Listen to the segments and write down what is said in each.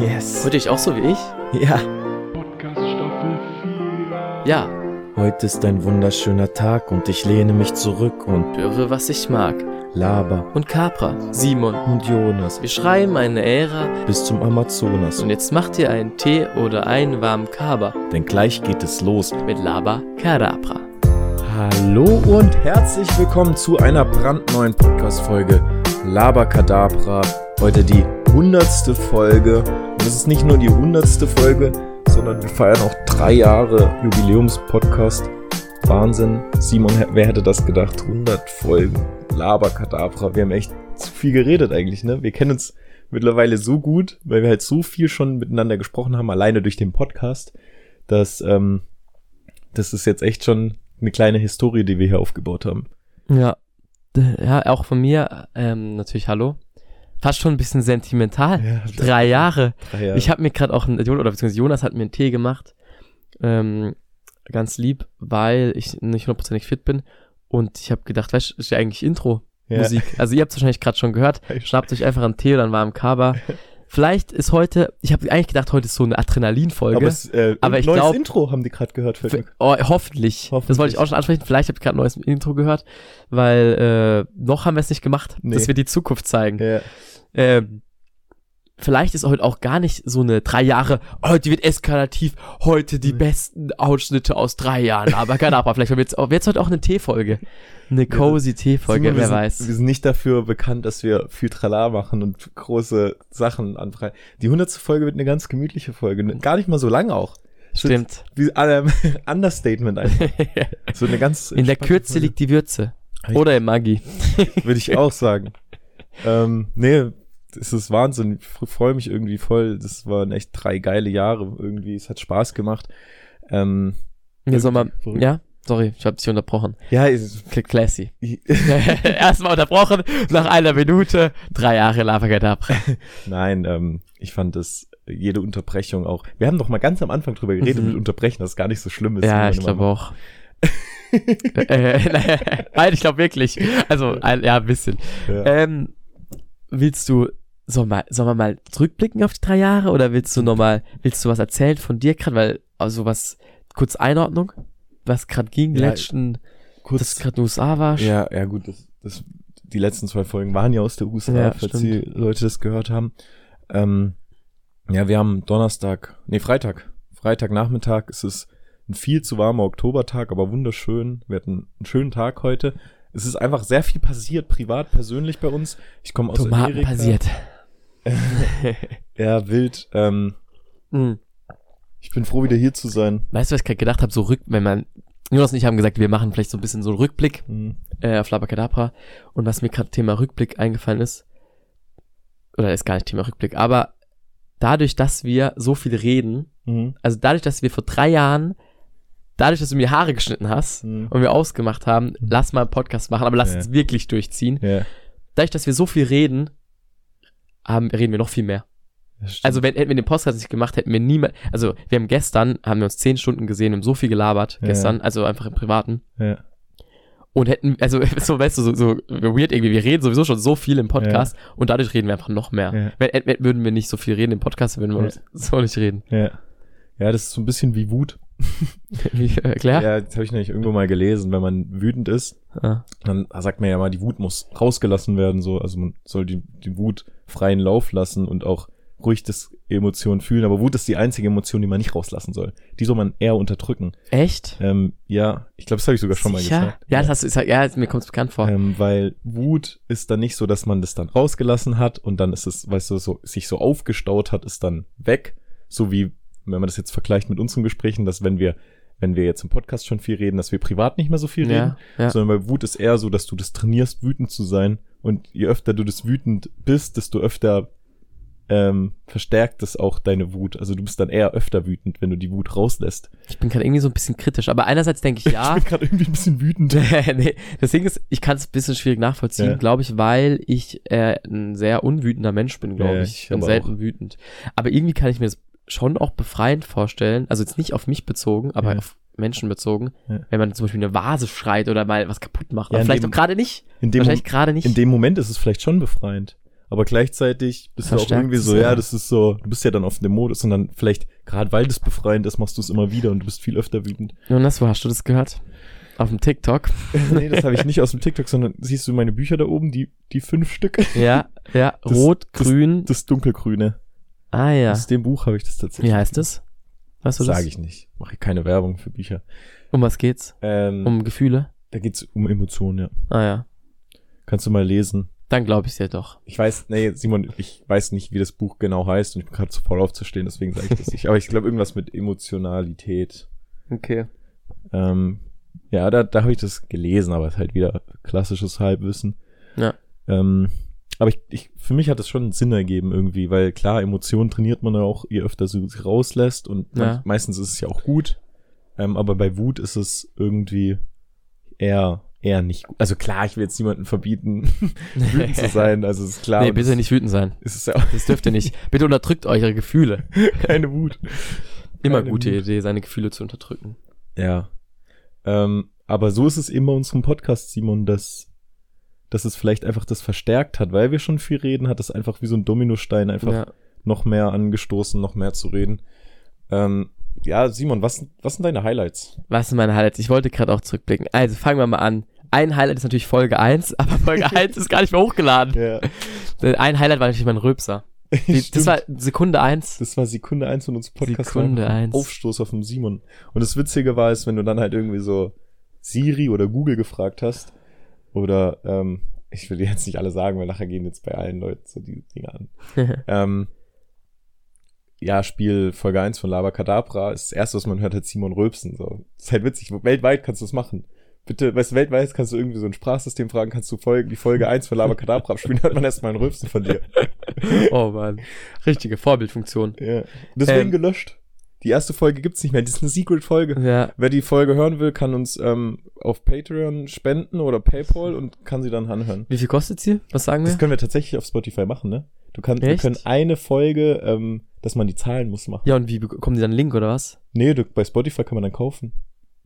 Yes. Wollt ihr euch auch so wie ich? Ja. Podcast Staffel 4. Ja. Heute ist ein wunderschöner Tag und ich lehne mich zurück und Höre, was ich mag. laber. Und Capra, Simon. Und Jonas Wir schreiben eine Ära bis zum Amazonas. und jetzt macht ihr einen Tee oder einen warmen Kaba Denn gleich geht es los. mit Laba Kadabra. Hallo und herzlich willkommen zu einer brandneuen Podcast-Folge Laberkadabra. Heute die hundertste Folge. Es ist nicht nur die hundertste Folge, sondern wir feiern auch drei Jahre Jubiläums-Podcast. Wahnsinn. Simon, wer hätte das gedacht? 100 Folgen Laberkadabra. Wir haben echt zu viel geredet eigentlich, ne? Wir kennen uns mittlerweile so gut, weil wir halt so viel schon miteinander gesprochen haben, alleine durch den Podcast, dass ähm, das ist jetzt echt schon eine kleine Historie, die wir hier aufgebaut haben. Ja. Ja, auch von mir, ähm, natürlich hallo. Fast schon ein bisschen sentimental. Ja, Drei Jahre. Drei Jahre. Ich habe mir gerade auch, einen, oder beziehungsweise Jonas hat mir einen Tee gemacht. Ähm, ganz lieb, weil ich nicht hundertprozentig fit bin. Und ich habe gedacht, weißt du, ist ja eigentlich Intro. Ja. Musik. Also ihr habt es wahrscheinlich gerade schon gehört. Schnappt euch einfach einen Tee oder einen warmen Kaba. Vielleicht ist heute, ich habe eigentlich gedacht, heute ist so eine Adrenalinfolge. aber, es, äh, Aber ich neues glaub- Intro haben die gerade gehört. Mir- Oh, hoffentlich. Hoffentlich. Das wollte ich auch schon ansprechen. Vielleicht habt ihr gerade ein neues Intro gehört, weil äh, noch haben wir es nicht gemacht, Nee. dass wir die Zukunft zeigen. Ja. Ähm, vielleicht ist heute auch gar nicht so eine drei Jahre, heute wird eskalativ, heute die Nee. besten Ausschnitte aus drei Jahren. Aber keine Ahnung, vielleicht wird es jetzt heute auch eine T-Folge. Eine cozy T-Folge, wer sind, weiß. Wir sind nicht dafür bekannt, dass wir viel Trala machen und große Sachen anfragen. Die hundertste Folge wird eine ganz gemütliche Folge. ne- Gar nicht mal so lang auch. Stimmt. Wie ähm, Understatement einfach. So eine ganz In der Kürze Folge. liegt die Würze. Oder im Maggi. Würde ich auch sagen. ähm, nee, es ist Wahnsinn. Ich freue mich irgendwie voll. Das waren echt drei geile Jahre irgendwie. Es hat Spaß gemacht. Ähm, Mir soll verrückt. ja? Sorry, ich habe dich unterbrochen. ja, es, Classy. Erstmal unterbrochen, nach einer Minute, drei Jahre Lavagadabre. nein, ähm, ich fand das jede Unterbrechung auch. Wir haben doch mal ganz am Anfang drüber geredet Mhm. mit Unterbrechen, dass es gar nicht so schlimm ist. Ja, man ich glaube auch. äh, nein, nein, ich glaube wirklich. Also, ein, ja, ein bisschen. Ja. Ähm, willst du, soll mal, sollen wir mal zurückblicken auf die drei Jahre oder willst du nochmal, willst du was erzählen von dir gerade? Weil, also was, kurz Einordnung, was gerade ging, Ja, letzten, Kurz, das gerade in den USA war. Ja, ja gut, das, das, die letzten zwei Folgen waren ja aus der USA, Ja, falls die Leute das gehört haben. Ähm, ja, wir haben Donnerstag, nee, Freitag. Freitagnachmittag es ist ein viel zu warmer Oktobertag, aber wunderschön. Wir hatten einen schönen Tag heute. Es ist einfach sehr viel passiert, privat, persönlich bei uns. Ich komme aus Tomaten Amerika. passiert. Ja, wild. Ähm, Hm. ich bin froh, wieder hier zu sein. Weißt du, was ich gerade gedacht habe? So rück, wenn man, Jonas und ich haben gesagt, wir machen vielleicht so ein bisschen so einen Rückblick Hm. äh, auf Labakadabra. Und was mir gerade Thema Rückblick eingefallen ist, oder ist gar nicht Thema Rückblick, aber dadurch, dass wir so viel reden, Mhm. also dadurch, dass wir vor drei Jahren, dadurch, dass du mir Haare geschnitten hast Mhm. und wir ausgemacht haben, lass mal einen Podcast machen, aber lass Ja. uns wirklich durchziehen. Ja, Dadurch, dass wir so viel reden, haben, reden wir noch viel mehr. Also wenn, hätten wir den Podcast nicht gemacht, hätten wir niemals, also wir haben gestern, haben wir uns zehn Stunden gesehen, haben so viel gelabert, Ja. gestern, also einfach im Privaten. ja. Und hätten, also so, weißt du, so, so weird irgendwie, wir reden sowieso schon so viel im Podcast und dadurch reden wir einfach noch mehr. Ja. Wenn, würden wir nicht so viel reden im Podcast, würden wir Ja. uns so nicht reden. ja. Ja, das ist so ein bisschen wie Wut. Wie, erklär? Ja, das habe ich nämlich irgendwo mal gelesen. Wenn man wütend ist, Ah. dann sagt man ja mal, die Wut muss rausgelassen werden. So, also man soll die, die Wut freien Lauf lassen und auch ruhig das Emotionen fühlen. Aber Wut ist die einzige Emotion, die man nicht rauslassen soll. Die soll man eher unterdrücken. Echt? Ähm, ja, ich glaube, das habe ich sogar schon mal Sicher? gesagt. Ja, das hast du, gesagt. ja, mir kommt es bekannt vor. Ähm, weil Wut ist dann nicht so, dass man das dann rausgelassen hat und dann ist es, weißt du, so, sich so aufgestaut hat, ist dann weg. So wie, wenn man das jetzt vergleicht mit unseren Gesprächen, dass wenn wir, wenn wir jetzt im Podcast schon viel reden, dass wir privat nicht mehr so viel reden. ja, ja. Sondern bei Wut ist eher so, dass du das trainierst, wütend zu sein. Und je öfter du das wütend bist, desto öfter ähm, verstärkt es auch deine Wut. Also du bist dann eher öfter wütend, wenn du die Wut rauslässt. Ich bin gerade irgendwie so ein bisschen kritisch, aber einerseits denke ich ja. Ich bin gerade irgendwie ein bisschen wütend. nee, Ding ist, ich kann es ein bisschen schwierig nachvollziehen, Ja. glaube ich, weil ich äh, ein sehr unwütender Mensch bin, glaube Ja, ich. ich bin selten wütend. Aber irgendwie kann ich mir das schon auch befreiend vorstellen, also jetzt nicht auf mich bezogen, aber Ja. auf Menschen bezogen, Ja. wenn man zum Beispiel eine Vase schreit oder mal was kaputt macht. Ja, vielleicht dem- auch gerade nicht. In dem, Wahrscheinlich gerade nicht. in dem Moment ist es vielleicht schon befreiend. aber gleichzeitig bist du auch Verstärkt irgendwie so, ja. ja, das ist so, du bist ja dann auf dem Modus und dann vielleicht, gerade weil das befreiend ist, machst du es immer wieder und du bist viel öfter wütend. Jonas, wo hast du das gehört? Auf dem TikTok? nee, das habe ich nicht aus dem TikTok, sondern siehst du meine Bücher da oben, die, die fünf Stück? Ja, ja, Das- rot, das- grün. Das dunkelgrüne. Ah ja. Aus dem Buch habe ich das tatsächlich. Wie heißt es? Weißt du das? Sage ich nicht. Mache ich keine Werbung für Bücher. Um was geht's? Ähm, Um Gefühle? da geht's um Emotionen, ja. Ah ja. Kannst du mal lesen. Dann glaube ich dir doch. Ich weiß, nee, Simon, ich weiß nicht, wie das Buch genau heißt und ich bin gerade zu faul aufzustehen, deswegen sage ich das nicht. Aber ich glaube irgendwas mit Emotionalität. Okay. Ähm, ja, da, da habe ich das gelesen, aber es ist halt wieder klassisches Halbwissen. Ja. Ähm, aber ich, ich, für mich hat das schon Sinn ergeben irgendwie, weil klar, Emotionen trainiert man ja auch, je öfter sie sie rauslässt und Ja. meistens ist es ja auch gut. Ähm, aber bei Wut ist es irgendwie eher, eher nicht gut. Also klar, ich will jetzt niemanden verbieten, wütend zu sein. Also es ist klar. nee, bitte es- nicht wütend sein. Es ist ja auch Das dürft ihr nicht. Bitte unterdrückt eure Gefühle. keine Wut. Immer Keine gute Wut. Idee, seine Gefühle zu unterdrücken. Ja. Ähm, aber so ist es eben bei unserem Podcast, Simon, dass, dass es vielleicht einfach das verstärkt hat, weil wir schon viel reden, hat es einfach wie so ein Dominostein einfach Ja. noch mehr angestoßen, noch mehr zu reden. Ähm, ja, Simon, was, was sind deine Highlights? Was sind meine Highlights? Ich wollte gerade auch zurückblicken. Also fangen wir mal an. Ein Highlight ist natürlich Folge 1, aber Folge 1 ist gar nicht mehr hochgeladen. Ja. Ein Highlight war natürlich mein Röpser. Die, das war Sekunde 1. das war Sekunde eins von unserem Podcast. Sekunde war einfach ein eins. Aufstoß auf dem Simon. Und das Witzige war es, wenn du dann halt irgendwie so Siri oder Google gefragt hast, oder, ähm, ich will jetzt nicht alle sagen, weil nachher gehen jetzt bei allen Leuten so die Dinge an. Ähm, ja, Spiel Folge 1 von Lava Kadabra ist das erste, was man hört, hat Simon Röpsen. So. Das ist halt witzig. Weltweit kannst du das machen. Bitte, weißt du, weltweit kannst du irgendwie so ein Sprachsystem fragen, kannst du Folge, die Folge 1 von Lava Kadabra abspielen, hört man erstmal ein Röpsen von dir. oh Mann. Richtige Vorbildfunktion. Ja. Deswegen Ähm. gelöscht. Die erste Folge gibt's nicht mehr. Das ist eine Secret-Folge. Ja. Wer die Folge hören will, kann uns ähm, auf Patreon spenden oder PayPal und kann sie dann anhören. Wie viel kostet sie? Was sagen wir? Das können wir tatsächlich auf Spotify machen, ne? Du kannst, wir können eine Folge, ähm, dass man die zahlen muss, machen. Ja, und wie bekommen die dann einen Link oder was? Nee, du, bei Spotify kann man dann kaufen.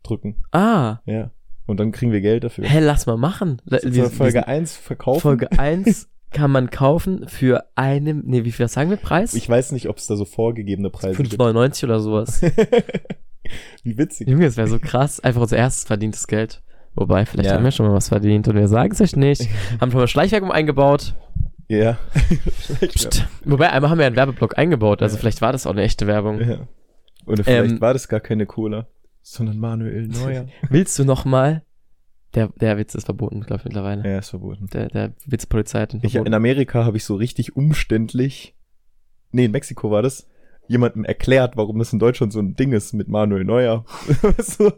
Drücken. Ah. Ja. Und dann kriegen wir Geld dafür. Hä, lass mal machen. Sollen wir- Folge wir 1 verkaufen? Folge 1 kann man kaufen für einem, nee, wie viel sagen wir Preis? Ich weiß nicht, ob es da so vorgegebene Preise gibt. 5,99 oder sowas. Wie witzig. Junge, das wäre so krass. Einfach unser erstes verdientes Geld. Wobei, vielleicht Ja. haben wir schon mal was verdient und wir sagen es euch nicht. haben schon mal Schleichwerbung eingebaut. Ja. Wobei, einmal haben wir einen Werbeblock eingebaut, also Ja. vielleicht war das auch eine echte Werbung. ja. Oder vielleicht Ähm, war das gar keine Cola, sondern Manuel Neuer. Willst du noch mal? Der, der Witz ist verboten, glaube ich, mittlerweile. ja, ist verboten. Der, der Witzpolizei hat ihn Ich, verboten. in Amerika habe ich so richtig umständlich, nee, in Mexiko war das, jemandem erklärt, warum das in Deutschland so ein Ding ist mit Manuel Neuer. Du?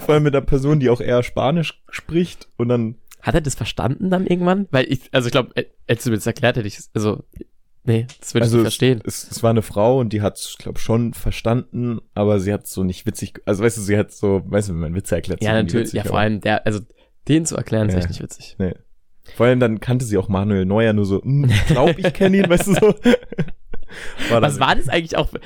Vor allem mit einer Person, die auch eher Spanisch spricht und dann, Hat er das verstanden dann irgendwann? Weil ich, also ich glaube, hättest du mir das erklärt, hätte ich, also, nee, das würde ich also nicht verstehen. Es, es war eine Frau und die hat es, glaube schon verstanden, aber sie hat so nicht witzig, also weißt du, sie hat so, weißt du, wenn man Witze erklärt, Ja, natürlich, witzig, ja, vor allem der, also, den zu erklären, ist Ja. echt nicht witzig. Nee. Vor allem dann kannte sie auch Manuel Neuer nur so, hm, ich glaube, ich kenne ihn, weißt du so. War Was war das eigentlich auch? für-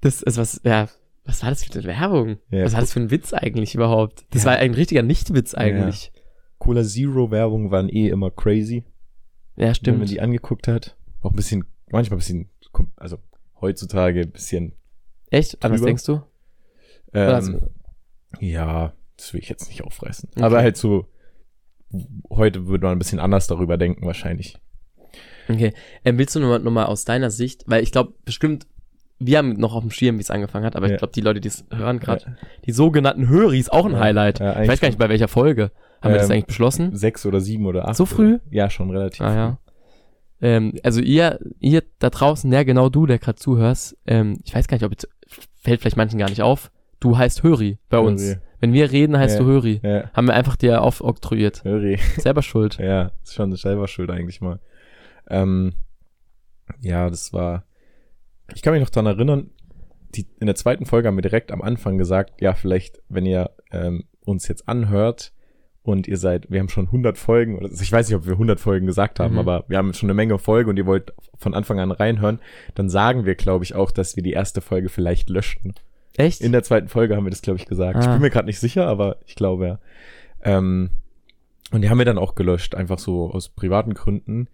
Das, also was, ja, was war das für eine Werbung? Ja, was war das für ein Witz eigentlich überhaupt? Das Ja. war ein richtiger Nichtwitz eigentlich. Cola Zero Werbung waren eh immer crazy. Ja, wenn man stimmt. die angeguckt hat. Auch ein bisschen, manchmal ein bisschen, also heutzutage ein bisschen, Echt? An was denkst du? Oder ähm, ja, das will ich jetzt nicht auffressen. Okay. Aber halt so, heute würde man ein bisschen anders darüber denken wahrscheinlich. Okay. Ähm, willst du nochmal noch mal aus deiner Sicht, weil ich glaube, bestimmt, wir haben noch auf dem Schirm, wie es angefangen hat, aber Ja. ich glaube, die Leute, die es hören gerade, die sogenannten Höris, auch ein Ja, Highlight. ja, ich weiß gar nicht, bei welcher Folge. Haben wir das Ähm, eigentlich beschlossen? Sechs oder sieben oder acht. So früh? Ja, schon relativ Ah ja. Ähm, also ihr, ihr da draußen, ja genau du, der gerade zuhörst, ähm, ich weiß gar nicht, ob jetzt, fällt vielleicht manchen gar nicht auf, du heißt Höri bei uns. Höri. Wenn wir reden, heißt Ja. du Höri. Ja, Haben wir einfach dir aufoktroyiert. Höri. Selber schuld. Ja, ist schon selber schuld eigentlich mal. Ähm, ja, das war. Ich kann mich noch dran erinnern, die, in der zweiten Folge haben wir direkt am Anfang gesagt, ja, vielleicht, wenn ihr ähm, uns jetzt anhört und ihr seid, wir haben schon 100 Folgen, oder also ich weiß nicht, ob wir 100 Folgen gesagt haben, Mhm. aber wir haben schon eine Menge Folgen und ihr wollt von Anfang an reinhören, dann sagen wir, glaube ich, auch, dass wir die erste Folge vielleicht löschten. Echt? In der zweiten Folge haben wir das, glaube ich, gesagt. Ich Ah. bin mir gerade nicht sicher, aber ich glaube ja. Ähm, und die haben wir dann auch gelöscht, einfach so aus privaten Gründen.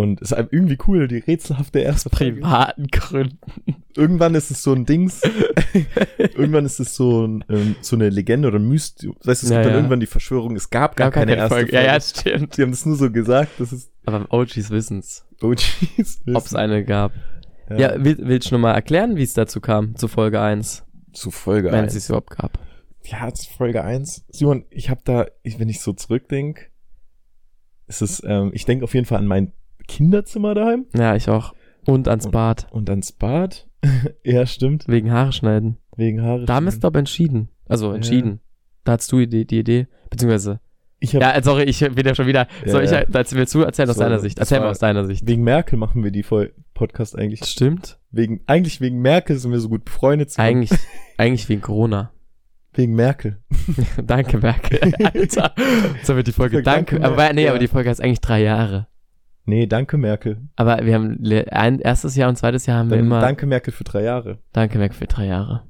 Und es ist irgendwie cool, die rätselhafte erste Folge. Privaten Gründen. Irgendwann ist es so ein Dings. irgendwann ist es so, ein, ähm, so eine Legende oder ein Mysterium. Das heißt, es Ja, gibt dann ja. irgendwann die Verschwörung, es gab gar, gar keine, keine erste Folge. Folge. Ja, ja, stimmt. Sie haben das nur so gesagt, das ist Aber OGs wissen's, OGs. ob es eine gab. Ja, will, willst du noch mal erklären, wie es dazu kam, zu Folge 1, zu Folge wenn es 1. es überhaupt gab? Ja, zu Folge 1. Simon, ich habe da, wenn ich so zurückdenke, ist es, ähm, ich denke auf jeden Fall an mein Kinderzimmer daheim Ja, ich auch. Und ans Und- Bad. und ans Bad. ja, stimmt. Wegen Haare schneiden. Wegen Haare. Da haben wir es, glaube entschieden. Also entschieden. Da hattest du die, die Idee. Beziehungsweise. Ich hab, Ja, äh, sorry, ich bin ja schon wieder. Ja, soll ich, ja. willst du erzählen aus So, deiner Sicht? Erzähl mal aus deiner Sicht. Wegen Merkel machen wir die Voll Podcast eigentlich. Stimmt. Wegen, eigentlich wegen Merkel sind wir so gut befreundet. Eigentlich, eigentlich wegen Corona. Wegen Merkel. Danke, Merkel. Alter. So wird die Folge. Danke, Danke. Aber nee, ja. aber die Folge heißt eigentlich drei Jahre. Nee, danke Merkel. Aber wir haben ein erstes Jahr und zweites Jahr haben wir Dann immer. danke Merkel für drei Jahre. Danke, Merkel, für drei Jahre.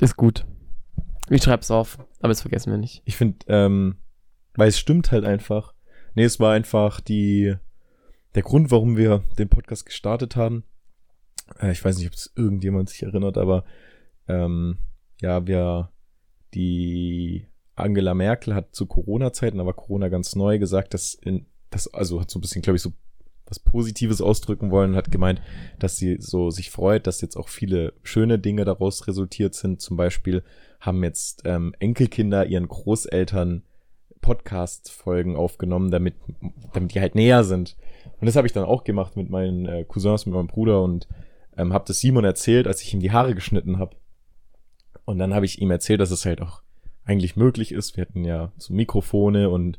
Ist gut. Ich schreib's auf, aber das vergessen wir nicht. Ich finde, ähm, weil es stimmt halt einfach. Nee, es war einfach die, der Grund, warum wir den Podcast gestartet haben. Äh, ich weiß nicht, ob es irgendjemand sich erinnert, aber ähm, ja, wir, die Angela Merkel hat zu Corona-Zeiten, war Corona ganz neu, gesagt, dass in, das, also hat so ein bisschen, glaube ich, so was Positives ausdrücken wollen, hat gemeint, dass sie so sich freut, dass jetzt auch viele schöne Dinge daraus resultiert sind. Zum Beispiel haben jetzt ähm, Enkelkinder ihren Großeltern Podcast-Folgen aufgenommen, damit, damit die halt näher sind. Und das habe ich dann auch gemacht mit meinen äh, Cousins, mit meinem Bruder und ähm, habe das Simon erzählt, als ich ihm die Haare geschnitten habe. Und dann habe ich ihm erzählt, dass es halt auch eigentlich möglich ist. Wir hatten ja so Mikrofone und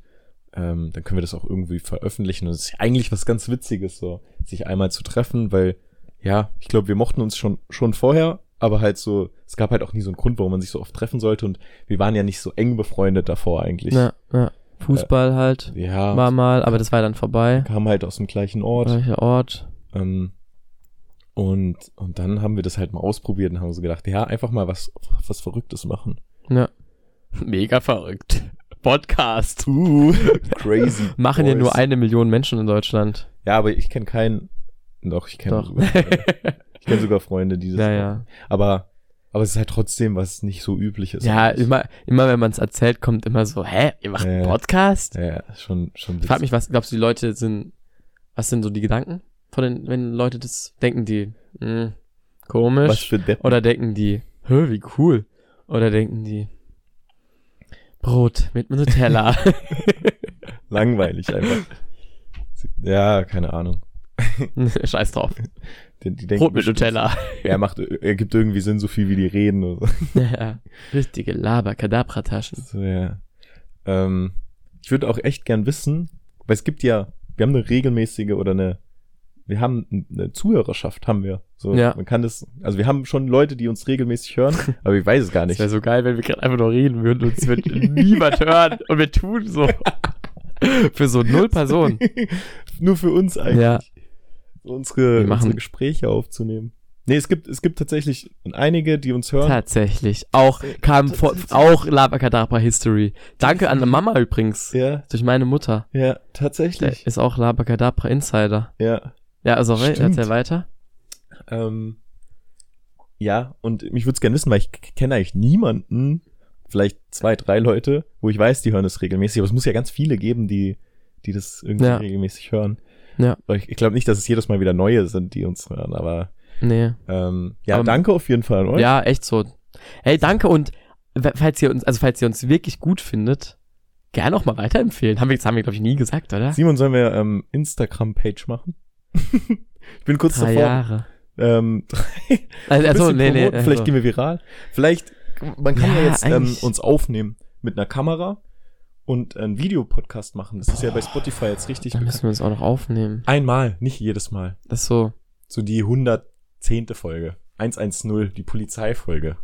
ähm, dann können wir das auch irgendwie veröffentlichen. Und es ist eigentlich was ganz Witziges, so sich einmal zu treffen, weil ja, ich glaube, wir mochten uns schon schon vorher, aber halt so, es gab halt auch nie so einen Grund, warum man sich so oft treffen sollte. Und wir waren ja nicht so eng befreundet davor eigentlich. Ja, ja. Fußball halt. Ja, War mal, aber das war dann vorbei. kamen halt aus dem gleichen Ort. Welcher Ort? Ähm, und, und dann haben wir das halt mal ausprobiert und haben so gedacht, ja, einfach mal was, was Verrücktes machen. Ja. Mega verrückt. Podcast. Uh, crazy. Machen ja boys. nur eine Million Menschen in Deutschland. Ja, aber ich kenne keinen. Doch, ich kenne sogar, Freunde. ich kenne sogar Freunde, die das Ja, machen. ja. Aber, aber es ist halt trotzdem was nicht so übliches. Ja, eigentlich. immer, immer wenn man es erzählt, kommt immer so, hä, ihr macht einen Ja. Podcast? Ja, ja, schon, schon. Ich frag mich, was glaubst du, die Leute sind, was sind so die Gedanken von den, wenn Leute das denken, die, mh, komisch? was für Deppen. Oder denken die, hä, wie cool? Oder denken die, Brot mit Nutella. Langweilig einfach. Ja, keine Ahnung. Scheiß drauf. Die, die Brot mit Nutella. Er macht, er gibt irgendwie Sinn, so viel wie die reden oder so. ja, richtige Laber-Kadabra-Taschen. So, ja. Ähm, ich würde auch echt gern wissen, weil es gibt ja, wir haben eine regelmäßige oder eine, wir haben eine Zuhörerschaft, haben wir. So, Ja. man kann das, also wir haben schon Leute, die uns regelmäßig hören, aber ich weiß es gar nicht. wäre so geil, wenn wir gerade einfach nur reden würden und es wird niemand hören und wir tun so. Für so null Personen. Nur für uns eigentlich. Ja. Unsere, unsere Gespräche aufzunehmen. Nee, es gibt, es gibt tatsächlich einige, die uns hören. Tatsächlich. Auch kam vor, auch Labakadabra History. Danke an Mama übrigens. Ja, Durch meine Mutter. ja, Der tatsächlich. ist auch Labakadabra Insider. Ja. Ja, also Stimmt. erzähl weiter. Ähm, ja, und mich würde es gerne wissen, weil ich kenne eigentlich niemanden, vielleicht zwei, drei Leute, wo ich weiß, die hören das regelmäßig, aber es muss ja ganz viele geben, die, die das irgendwie Ja. regelmäßig hören. Ja. Weil ich, ich glaube nicht, dass es jedes Mal wieder neue sind, die uns hören, aber Nee. ähm, ja, Aber- danke auf jeden Fall an euch. Ja, echt so. Hey, danke und falls ihr uns, also falls ihr uns wirklich gut findet, gerne auch mal weiterempfehlen. Haben wir, das haben wir, glaube ich, nie gesagt, oder? Simon, sollen wir ähm, Instagram-Page machen? Ich bin kurz Drei davor. Jahre. Ähm, Also, also nee, nee. promoten, vielleicht also. gehen wir viral. Vielleicht, man kann ja, Ja, jetzt ähm, uns aufnehmen mit einer Kamera und einen Videopodcast machen. Das ist ja bei Spotify jetzt richtig Dann müssen wir uns auch noch aufnehmen. Einmal, nicht jedes Mal. Das ist so. So die 110. Folge. 110, die Polizeifolge.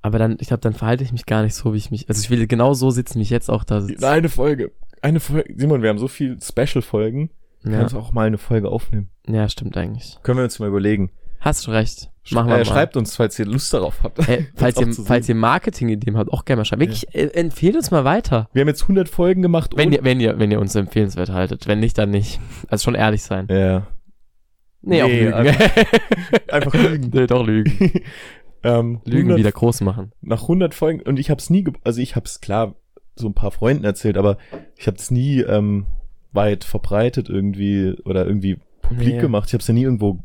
Aber dann, ich glaube, dann verhalte ich mich gar nicht so, wie ich mich. Also ich will genau so sitzen, wie ich jetzt auch da sitze. Eine Folge. Eine Folge. Simon, wir haben so viel Special-Folgen. Ja. Kannst auch mal eine Folge aufnehmen. ja, stimmt eigentlich. Können wir uns mal überlegen. Hast du recht. Machen wir äh, mal. schreibt uns, falls ihr Lust darauf habt. Ey, falls auch ihr, falls ihr Marketing-Ideen habt, auch gerne mal schreiben. Wirklich, äh, empfehlt uns mal weiter. Wir haben jetzt 100 Folgen gemacht. Wenn ihr, wenn ihr, wenn ihr uns empfehlenswert haltet. Wenn nicht, dann nicht. Also schon ehrlich sein. ja, Nee, auch Nee, lügen. einfach lügen. nee, doch lügen. ähm, Lügen 100 wieder groß machen. nach 100 Folgen und ich habe es nie, also ich habe es klar so ein paar Freunden erzählt, aber ich habe es nie ähm, weit verbreitet irgendwie oder irgendwie publik Nee. gemacht. Ich habe es ja nie irgendwo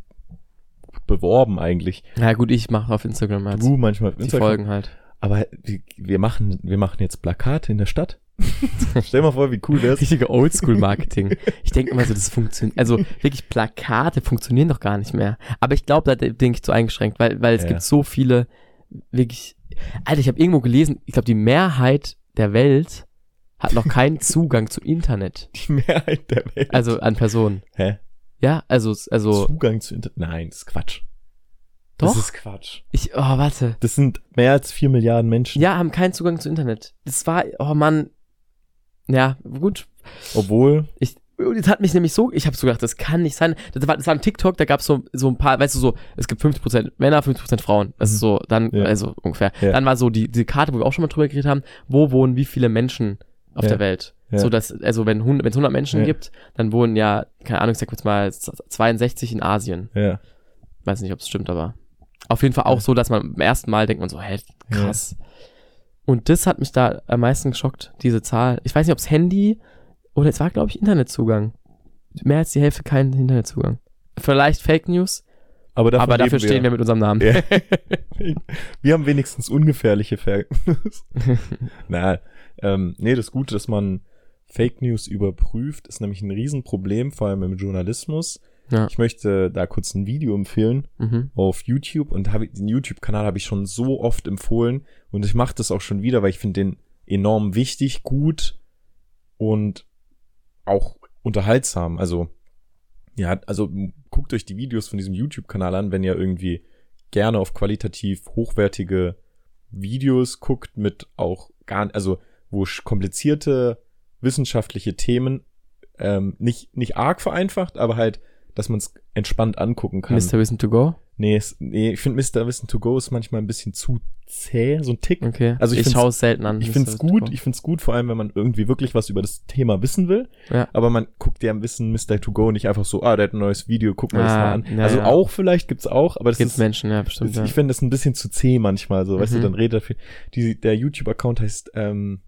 beworben eigentlich. Ja gut, ich mache auf Instagram halt Du manchmal auf die Instagram. Folgen halt. Aber wir, machen, wir machen jetzt Plakate in der Stadt. Stell mal vor, wie cool wär's. Richtige Oldschool-Marketing. ich denke immer so, das funktioniert. Also wirklich Plakate funktionieren doch gar nicht mehr. Aber ich glaube, da denke ich zu eingeschränkt, weil, weil es Ja. gibt so viele wirklich. Alter, ich habe irgendwo gelesen, ich glaube, die Mehrheit der Welt hat noch keinen Zugang zu Internet. Die Mehrheit der Welt. Also an Personen. Hä? Ja, also, also, Zugang zu Internet? Nein, das ist Quatsch. Doch? Das ist Quatsch. ich, oh, warte. Das sind mehr als vier Milliarden Menschen. Ja, haben keinen Zugang zu Internet. Das war, oh Mann. Ja, gut. Obwohl, Ich, das hat mich nämlich so, ich habe so gedacht, das kann nicht sein. Das war, das war ein TikTok, da gab es so, so ein paar, weißt du, so, es gibt 50% Männer, 50% Frauen. Das ist so, dann, Mhm. Ja. also ungefähr. Ja. Dann war so die, die Karte, wo wir auch schon mal drüber geredet haben, wo wohnen wie viele Menschen auf Ja. der Welt. Ja. So dass, also wenn es 100 Menschen Ja. gibt, dann wohnen ja, keine Ahnung, ich sag jetzt mal 62 in Asien. ja. Weiß nicht, ob es stimmt, aber auf jeden Fall auch so, dass man beim ersten Mal denkt man so, hä, krass. Und das hat mich da am meisten geschockt, diese Zahl. Ich weiß nicht, ob es Handy oder es war, glaube ich, Internetzugang. Mehr als die Hälfte keinen Internetzugang. Vielleicht Fake News, Aber, aber dafür stehen wir mit unserem Namen. Ja. Wir haben wenigstens ungefährliche Fake News. Na, ähm, nee, das Gute, dass man Fake News überprüft, ist nämlich ein Riesenproblem, vor allem im Journalismus. Ja. Ich möchte da kurz ein Video empfehlen mhm. auf YouTube und hab, den YouTube-Kanal habe ich schon so oft empfohlen und ich mache das auch schon wieder, weil ich finde den enorm wichtig, gut und auch unterhaltsam. Also ja, also guckt euch die Videos von diesem YouTube-Kanal an, wenn ihr irgendwie gerne auf qualitativ hochwertige Videos guckt mit auch gar, also wo komplizierte wissenschaftliche Themen ähm, nicht nicht arg vereinfacht, aber halt, dass man es entspannt angucken kann. Mr. Wissen to go. Nee, es, nee ich finde Mr. Wissen to go ist manchmal ein bisschen zu zäh, so ein Tick. Okay. Also ich ich schaue es selten an. Ich Wissen to gut, ich find's gut, vor allem wenn man irgendwie wirklich was über das Thema wissen will. Ja. Aber man guckt ja im Wissen Mr. To Go nicht einfach so, ah, der hat ein neues Video, guck mal das Ah, mal an. ja, also ja. auch vielleicht gibt's auch, aber das Gibt's ist, Menschen, ja, bestimmt. das, Ja. ich finde das ein bisschen zu zäh manchmal, so, weißt du, Mhm. dann redet er viel. Die, der YouTube-Account heißt, ähm,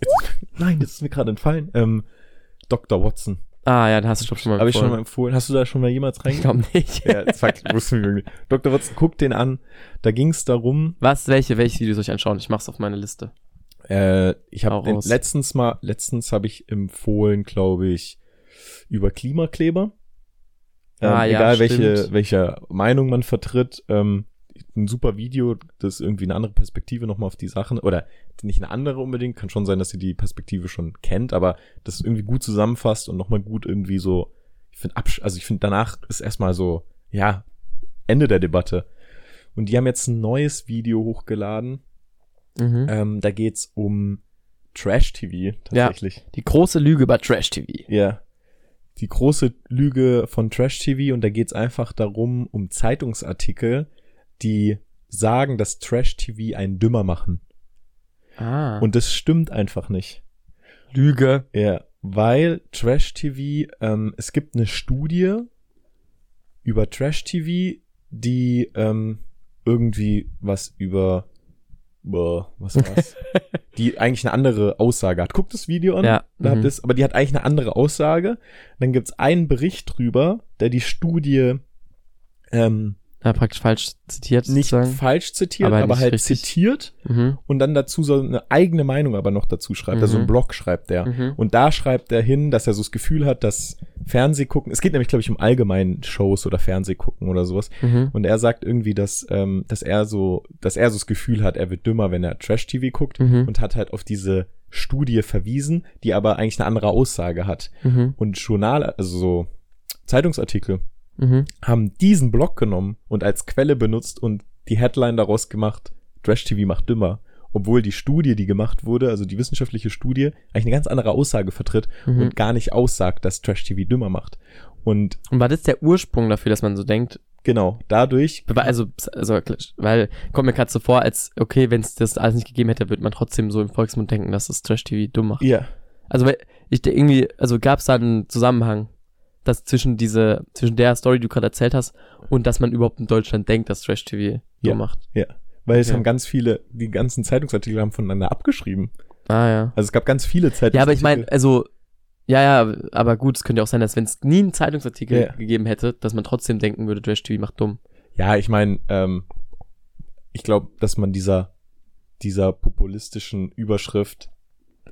jetzt, nein, das ist mir gerade entfallen, ähm, Dr. Watson. ah, ja, da hast du schon mal Habe ich schon mal empfohlen. empfohlen. Hast du da schon mal jemals Ich reingegangen? glaube nicht. ja, fuck, wussten wir irgendwie. Dr. Watson, guck den an. Da ging's darum, Was, welche, welche Videos soll ich anschauen? Ich mach's auf meine Liste. Äh, ich habe letztens mal, letztens habe ich empfohlen, glaube ich, über Klimakleber. Ähm, Ah, ja, egal welche, stimmt. welche Meinung man vertritt, ähm, ein super Video, das irgendwie eine andere Perspektive nochmal auf die Sachen, oder nicht eine andere unbedingt, kann schon sein, dass ihr die Perspektive schon kennt, aber das irgendwie gut zusammenfasst und nochmal gut irgendwie so, ich finde, also ich finde, danach ist erstmal so, ja, Ende der Debatte. Und die haben jetzt ein neues Video hochgeladen, Mhm. ähm, da geht's um Trash-TV tatsächlich. Die große Lüge über Trash TV. Ja. Die große Lüge von Trash-TV und da geht's einfach darum, um Zeitungsartikel, die sagen, dass Trash-TV einen dümmer machen. Ah. Und das stimmt einfach nicht. Lüge. Ja, weil Trash-TV, ähm, es gibt eine Studie über Trash-TV, die ähm, irgendwie was über boah, was war's? die eigentlich eine andere Aussage hat. Guckt das Video an, Ja, da habt mhm. ihr's, aber die hat eigentlich eine andere Aussage. Dann gibt's einen Bericht drüber, der die Studie ähm, Ja, praktisch falsch zitiert nicht sozusagen. falsch zitiert, Aber aber, halt richtig. zitiert Mhm. und dann dazu so eine eigene Meinung aber noch dazu schreibt. Also Mhm. einen Blog schreibt der. Mhm. Und da schreibt er hin, dass er so das Gefühl hat, dass Fernsehgucken, es geht nämlich, glaube ich, um allgemein Shows oder Fernsehgucken oder sowas. Mhm. Und er sagt irgendwie, dass, ähm, dass er so, dass er so das Gefühl hat, er wird dümmer, wenn er Trash-TV guckt Mhm. und hat halt auf diese Studie verwiesen, die aber eigentlich eine andere Aussage hat. Mhm. Und Journal, also so Zeitungsartikel, Mhm. haben diesen Blog genommen und als Quelle benutzt und die Headline daraus gemacht, Trash TV macht dümmer. Obwohl die Studie, die gemacht wurde, also die wissenschaftliche Studie, eigentlich eine ganz andere Aussage vertritt Mhm. und gar nicht aussagt, dass Trash TV dümmer macht. Und Und war das der Ursprung dafür, dass man so denkt? genau, dadurch, Weil- Also, also weil kommt mir gerade so vor, als okay, wenn es das alles nicht gegeben hätte, würde man trotzdem so im Volksmund denken, dass das Trash-TV dumm macht. ja, Also weil ich irgendwie, also gab es da einen Zusammenhang, dass zwischen diese, zwischen der Story, die du gerade erzählt hast, und dass man überhaupt in Deutschland denkt, dass Trash-TV dumm Ja. macht. weil es Okay. haben ganz viele, die ganzen Zeitungsartikel haben voneinander abgeschrieben. Ah ja. Also es gab ganz viele Zeitungsartikel. Ja, aber ich meine, also, ja, ja, aber gut, es könnte ja auch sein, dass wenn es nie einen Zeitungsartikel Ja. gegeben hätte, dass man trotzdem denken würde, Trash TV macht dumm. Ja, ich meine, ähm, ich glaube, dass man dieser, dieser populistischen Überschrift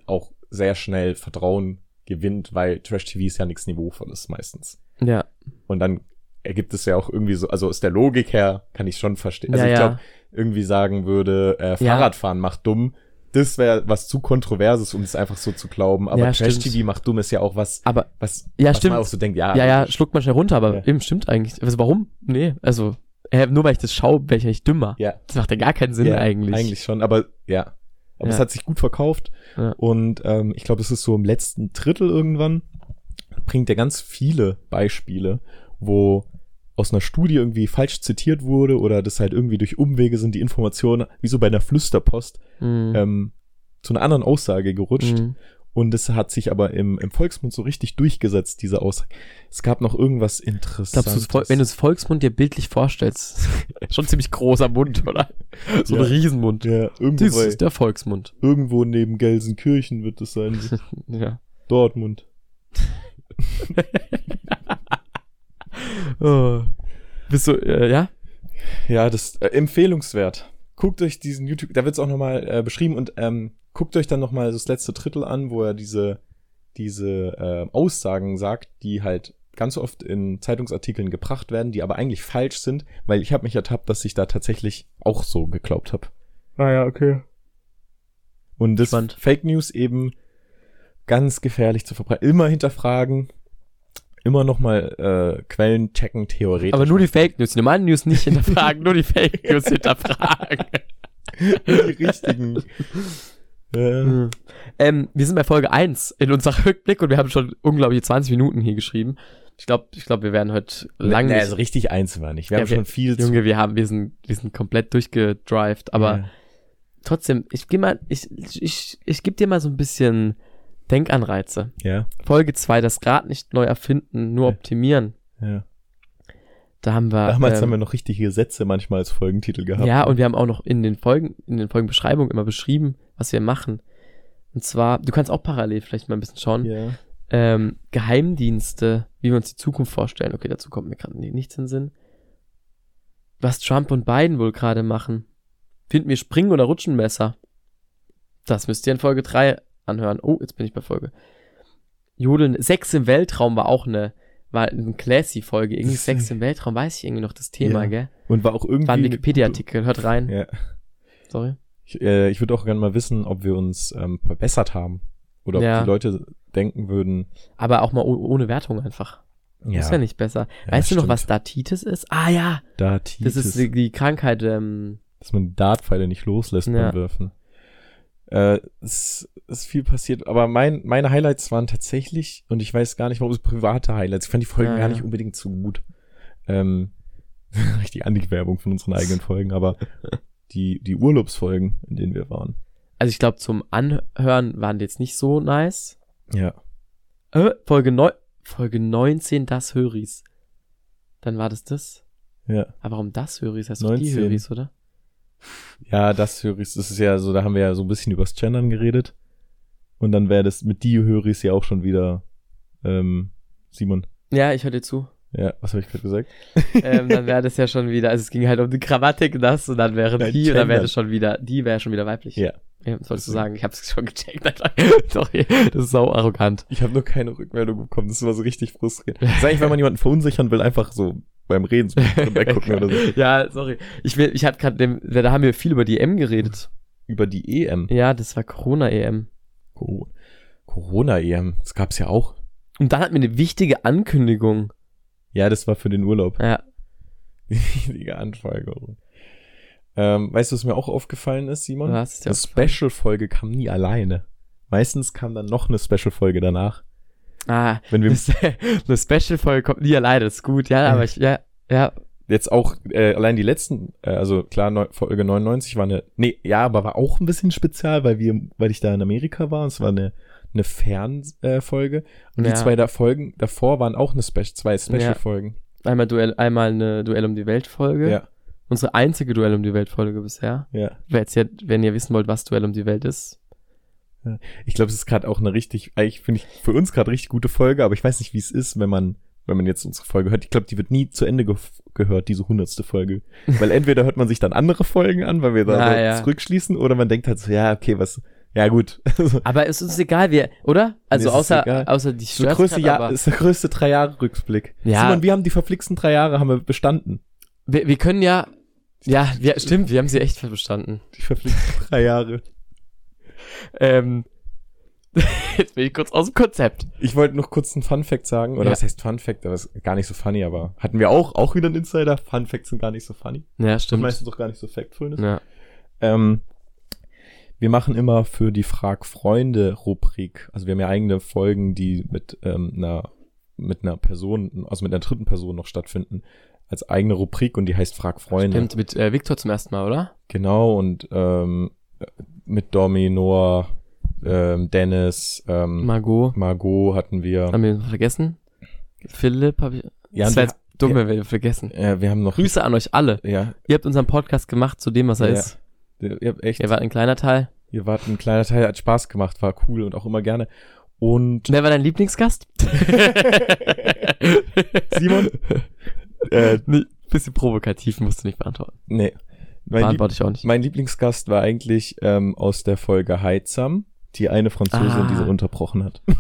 auch sehr schnell Vertrauen gewinnt, weil Trash-TV ist ja nichts Niveauvolles meistens. Ja, Und dann ergibt es ja auch irgendwie so, also aus der Logik her kann ich schon verstehen. Also ja, ich ja. glaube, irgendwie sagen würde, äh, Fahrradfahren macht dumm, das wäre was zu Kontroverses, um es einfach so zu glauben. Aber Ja. Trash-TV macht dumm ist ja auch was, aber, was, Ja, was stimmt. man auch so denkt, ja, ja, ja, schluckt man schnell runter, aber Ja. eben stimmt eigentlich. Also warum? Nee, also, äh, nur weil ich das schaue, wäre ich ja nicht dümmer. ja, Das macht ja gar keinen Sinn ja, eigentlich. Eigentlich schon, aber ja. Aber Ja. es hat sich gut verkauft. Ja. Und ähm, ich glaube, es ist so im letzten Drittel irgendwann, bringt er ganz viele Beispiele, wo aus einer Studie irgendwie falsch zitiert wurde oder das halt irgendwie durch Umwege sind die Informationen, wie so bei einer Flüsterpost, Mhm. ähm, zu einer anderen Aussage gerutscht. Mhm. Und das hat sich aber im, im Volksmund so richtig durchgesetzt, diese Aussage. Es gab noch irgendwas Interessantes. Glaubst Vol- wenn du das Volksmund dir bildlich vorstellst, schon ziemlich großer Mund, oder? So Ja. ein Riesenmund. ja, irgendwo, bei, ist der Volksmund. irgendwo neben Gelsenkirchen wird es sein. Ja. Dortmund. Oh. Bist du, äh, ja? Ja, das äh, empfehlungswert. Guckt euch diesen YouTube, da wird es auch nochmal äh, beschrieben und ähm, guckt euch dann nochmal das letzte Drittel an, wo er diese, diese äh, Aussagen sagt, die halt ganz oft in Zeitungsartikeln gebracht werden, die aber eigentlich falsch sind, weil ich habe mich ertappt, dass ich da tatsächlich auch so geglaubt habe. Ah ja, okay. Und das Spannend. Fake News eben ganz gefährlich zu verbreiten. Immer hinterfragen, immer nochmal äh, Quellen checken, theoretisch. Aber nur die Fake News, die normalen News nicht hinterfragen, nur die Fake News hinterfragen. die richtigen. Äh, Mhm. ähm, wir sind bei Folge 1 in unserer Rückblick und wir haben schon unglaubliche 20 Minuten hier geschrieben. Ich glaube, ich glaube, wir werden heute lang nee, also richtig eins war nicht. Wir Ja, haben wir- schon viel zu. Junge, wir haben, wir sind, wir sind komplett durchgedrived, aber Ja. trotzdem, ich geh mal, ich, ich, ich, ich gebe dir mal so ein bisschen Denkanreize. ja, Folge 2, das Rad nicht neu erfinden, nur Ja. optimieren. ja. Da haben wir. Damals ähm, haben wir noch richtige Sätze manchmal als Folgentitel gehabt. Ja, und wir haben auch noch in den Folgen, in den Folgenbeschreibungen immer beschrieben, was wir machen. Und zwar, du kannst auch parallel vielleicht mal ein bisschen schauen. ja. Ähm, Geheimdienste, wie wir uns die Zukunft vorstellen. Okay, dazu kommt mir gerade nichts in den Sinn. Was Trump und Biden wohl gerade machen. Finden wir Springen- oder Rutschenmesser? Das müsst ihr in Folge 3 anhören. Oh, jetzt bin ich bei Folge. Jodeln. Sex im Weltraum war auch eine, war eine Classy-Folge. Irgendwie Sex im Weltraum, weiß ich irgendwie noch das Thema, Ja. gell? Und war auch irgendwie. War ein Wikipedia-Artikel, hört rein. Ja. Sorry. Ich, äh, ich würde auch gerne mal wissen, ob wir uns ähm, verbessert haben. Oder ob Ja. die Leute denken würden. Aber auch mal oh- ohne Wertung einfach. Ja, Ist ja nicht besser. Ja, weißt du noch, stimmt. was Datitis ist? Ah ja, da das ist die, die Krankheit, ähm, dass man Dartpfeile nicht loslässt beim Werfen. Äh, es ist viel passiert, aber mein, meine Highlights waren tatsächlich, und ich weiß gar nicht, warum es private Highlights. Ich fand die Folgen Ja, gar ja. nicht unbedingt so gut. Ähm, richtig Anti-Werbung von unseren eigenen Folgen, aber die, die Urlaubsfolgen, in denen wir waren. also ich glaube zum Anhören waren die jetzt nicht so nice. Ja. Äh, Folge, neu Folge 19, das Höris. Dann war das das. Ja. Aber warum das Höris? Heißt doch die 19. Höris, oder? Ja, das Höris, das ist ja so, da haben wir ja so ein bisschen übers Gendern geredet. Und dann wäre das mit die Höris ja auch schon wieder, ähm, Simon. Ja, ich höre dir zu. Ja, was habe ich gerade gesagt? ähm, dann wäre das ja schon wieder, also es ging halt um die Grammatik das und dann wäre Nein, die und dann wäre Gender. das schon wieder, die wäre schon wieder weiblich. Ja. ja sollst du sagen, ich hab's schon gecheckt. Sorry, das ist sau arrogant. Ich habe nur keine Rückmeldung bekommen. Das war so richtig frustrierend. Das ist eigentlich, wenn man jemanden verunsichern will, einfach so beim Reden so weggucken oder so. Ja, sorry. Ich will, ich hatte gerade da haben wir viel über die EM geredet. Über die EM. Ja, das war Corona-EM. Co- Corona-EM. Das gab's ja auch. Und dann hatten wir eine wichtige Ankündigung. Ja, das war für den Urlaub. Ja, Die wichtige Anfolgerung. Ähm, weißt du, was mir auch aufgefallen ist, Simon? was Eine Special-Folge kam nie alleine. Meistens kam dann noch eine Special-Folge danach. Ah, Wenn wir eine, Special-Folge kommt nie alleine, das ist gut, ja, aber ich, ja, ja, jetzt auch äh, allein die letzten, äh, also klar, neu, Folge 99 war eine, nee, ja, aber war auch ein bisschen spezial, weil wir, weil ich da in Amerika war, und es war eine, eine Fernfolge. Äh, und Ja. die zwei da Folgen davor waren auch eine Spe zwei Special-Folgen. einmal Duell, einmal eine Duell um die Welt-Folge. Ja, Unsere einzige Duell um die Welt-Folge bisher. ja. Wer jetzt, ja- wenn ihr wissen wollt, was Duell um die Welt ist. Ich glaube, es ist gerade auch eine richtig, eigentlich finde ich für uns gerade richtig gute Folge, aber ich weiß nicht, wie es ist, wenn man, wenn man jetzt unsere Folge hört. Ich glaube, die wird nie zu Ende ge gehört, diese hundertste Folge. Weil entweder hört man sich dann andere Folgen an, weil wir da so ja. zurückschließen, oder man denkt halt so, ja, okay, was, ja gut. so Aber es ist uns egal, wir, oder? Also es außer, außer die stört größte, grad, Jahr, ist der größte drei Jahre Rückblick. Ja. Simon, wir haben die verflixten drei Jahre haben wir bestanden. wir, wir können ja, ja, wir, stimmt, wir haben sie echt verstanden. Die verflixten drei Jahre. Ähm, jetzt bin ich kurz aus dem Konzept. Ich wollte noch kurz einen Fun Fact sagen, oder Ja. was heißt Fun Fact, aber ist gar nicht so funny, aber hatten wir auch, auch wieder einen Insider. Fun Facts sind gar nicht so funny. Ja, Und stimmt. meistens doch gar nicht so factful. Ja. Ähm, wir machen immer für die Frag Freunde Rubrik, also wir haben ja eigene Folgen, die mit ähm, einer mit einer Person, also mit einer dritten Person noch stattfinden, als eigene Rubrik und die heißt Frag Freunde. Stimmt, mit äh, Victor zum ersten Mal, oder? Genau und ähm, mit Domi, Noah, ähm, Dennis, ähm, Margot. Margot hatten wir. Haben wir vergessen? Philipp habe ich. Ja, das wir, jetzt dumm, wenn wir vergessen. äh, wir haben noch Grüße an euch alle. Ja, Ihr habt unseren Podcast gemacht zu dem, was er Ja. ist. ihr habt echt, Ihr wart ein kleiner Teil. ihr wart ein kleiner Teil, hat Spaß gemacht, war cool und auch immer gerne. Und Wer war dein Lieblingsgast? Simon? äh, bisschen provokativ, musst du nicht beantworten. nee. Mein, Beantworte ich auch nicht. mein Lieblingsgast war eigentlich ähm, aus der Folge Heizam, die eine Französin, Ah. die sie unterbrochen hat.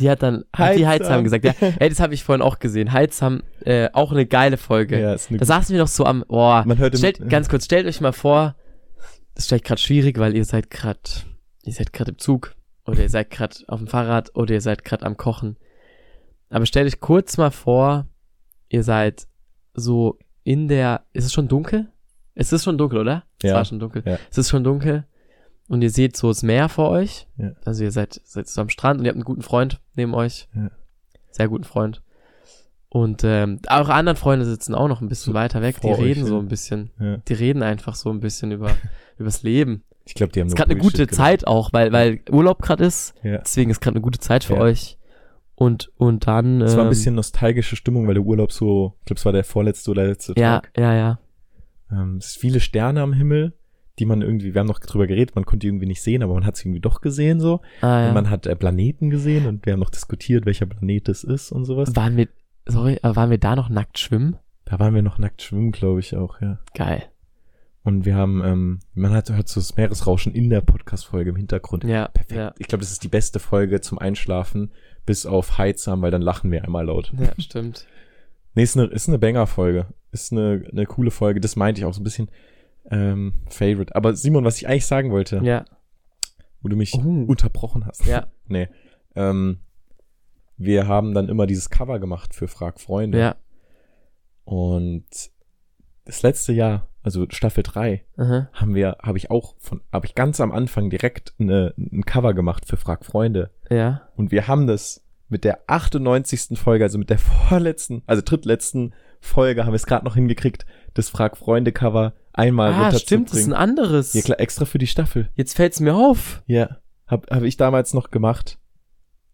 Die hat dann, hat die Heizam. Heizam gesagt. Ja, ey, das habe ich vorhin auch gesehen. Heizam, äh, auch eine geile Folge. Ja, ist eine Da saßen wir noch so am, boah, Man hört im- stellt, ganz kurz, stellt euch mal vor, das ist vielleicht gerade schwierig, weil ihr seid gerade, ihr seid gerade im Zug oder ihr seid gerade auf dem Fahrrad oder ihr seid gerade am Kochen. Aber stellt euch kurz mal vor, ihr seid so in der, ist es schon dunkel? Es ist schon dunkel, oder? Es Ja. war schon dunkel. Ja. Es ist schon dunkel und ihr seht so das Meer vor euch. Ja. Also ihr seid, seid so am Strand und ihr habt einen guten Freund neben euch. Ja. Sehr guten Freund. Und ähm, eure anderen Freunde sitzen auch noch ein bisschen So weiter weg. Die euch, reden ja. so ein bisschen. Ja. Die reden einfach so ein bisschen über übers Leben. Ich glaube, die haben Es ist gerade eine gute Bullshit Zeit auch, weil weil Urlaub gerade ist. Ja. Deswegen ist gerade eine gute Zeit für euch. Und und dann. Es war ein ähm, bisschen nostalgische Stimmung, weil der Urlaub so, ich glaube, es war der vorletzte oder letzte Ja, Tag. ja, ja. Ähm, es ist viele Sterne am Himmel, die man irgendwie, wir haben noch drüber geredet, man konnte die irgendwie nicht sehen, aber man hat sie irgendwie doch gesehen so. Ah, ja. Und man hat äh, Planeten gesehen und wir haben noch diskutiert, welcher Planet es ist und sowas. waren wir, sorry, aber waren wir da noch nackt schwimmen? Da waren wir noch nackt schwimmen, glaube ich auch, ja. Geil. Und wir haben, ähm, man hat hört so das Meeresrauschen in der Podcast-Folge im Hintergrund. Ja, Perfekt. ja. Ich glaube, das ist die beste Folge zum Einschlafen, bis auf Heizam, weil dann lachen wir einmal laut. Ja, stimmt. Nee, ist eine, ist eine Banger-Folge. Ist eine, eine coole Folge. Das meinte ich auch so ein bisschen ähm, Favorite. Aber Simon, was ich eigentlich sagen wollte, Ja, wo du mich Oh. unterbrochen hast. ja, Nee. Ähm, wir haben dann immer dieses Cover gemacht für Frag Freunde. ja. Und das letzte Jahr, also Staffel 3, Aha. haben wir, habe ich auch von, habe ich ganz am Anfang direkt eine, ein Cover gemacht für Frag Freunde. Ja. Und wir haben das mit der 98. Folge, also mit der vorletzten, also drittletzten Folge, haben wir es gerade noch hingekriegt, das Frag Freunde Cover einmal Ah, stimmt, das ist ein anderes. Ja, klar, extra für die Staffel. Jetzt fällt's mir auf. Ja, habe hab ich damals noch gemacht.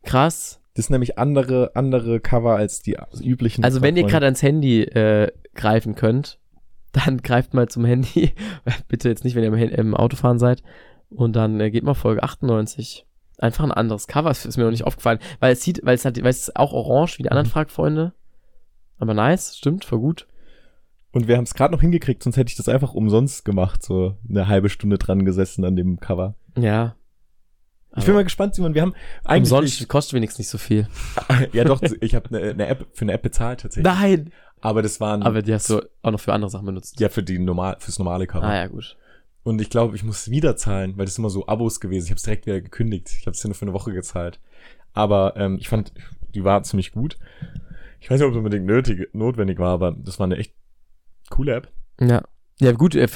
Krass. Das sind nämlich andere, andere Cover als die üblichen. Also wenn ihr gerade ans Handy äh, greifen könnt, dann greift mal zum Handy. Bitte jetzt nicht, wenn ihr im, im Autofahren seid. Und dann äh, geht mal Folge 98. Einfach ein anderes Cover, das ist mir noch nicht aufgefallen. Weil es sieht, weil es hat, weil es ist auch orange wie die anderen Mhm. Fragfreunde. Aber nice, stimmt, voll gut. Und wir haben es gerade noch hingekriegt, sonst hätte ich das einfach umsonst gemacht, so eine halbe Stunde dran gesessen an dem Cover. Ja. Ich bin mal gespannt, Simon, wir haben eigentlich Umsonst kostet wenigstens nicht so viel. ja doch, ich habe eine, eine App für eine App bezahlt tatsächlich. Nein! Aber das waren Aber die hast du auch noch für andere Sachen benutzt. ja für die normal fürs normale Cover. Ah ja, gut. Und ich glaube, ich muss wieder zahlen, weil das immer so Abos gewesen. Ich habe es direkt wieder gekündigt. Ich habe es ja nur für eine Woche gezahlt. Aber ähm, ich fand, die war ziemlich gut. Ich weiß nicht, ob es unbedingt nötig, notwendig war, aber das war eine echt coole App. Ja. Ja, gut, äh,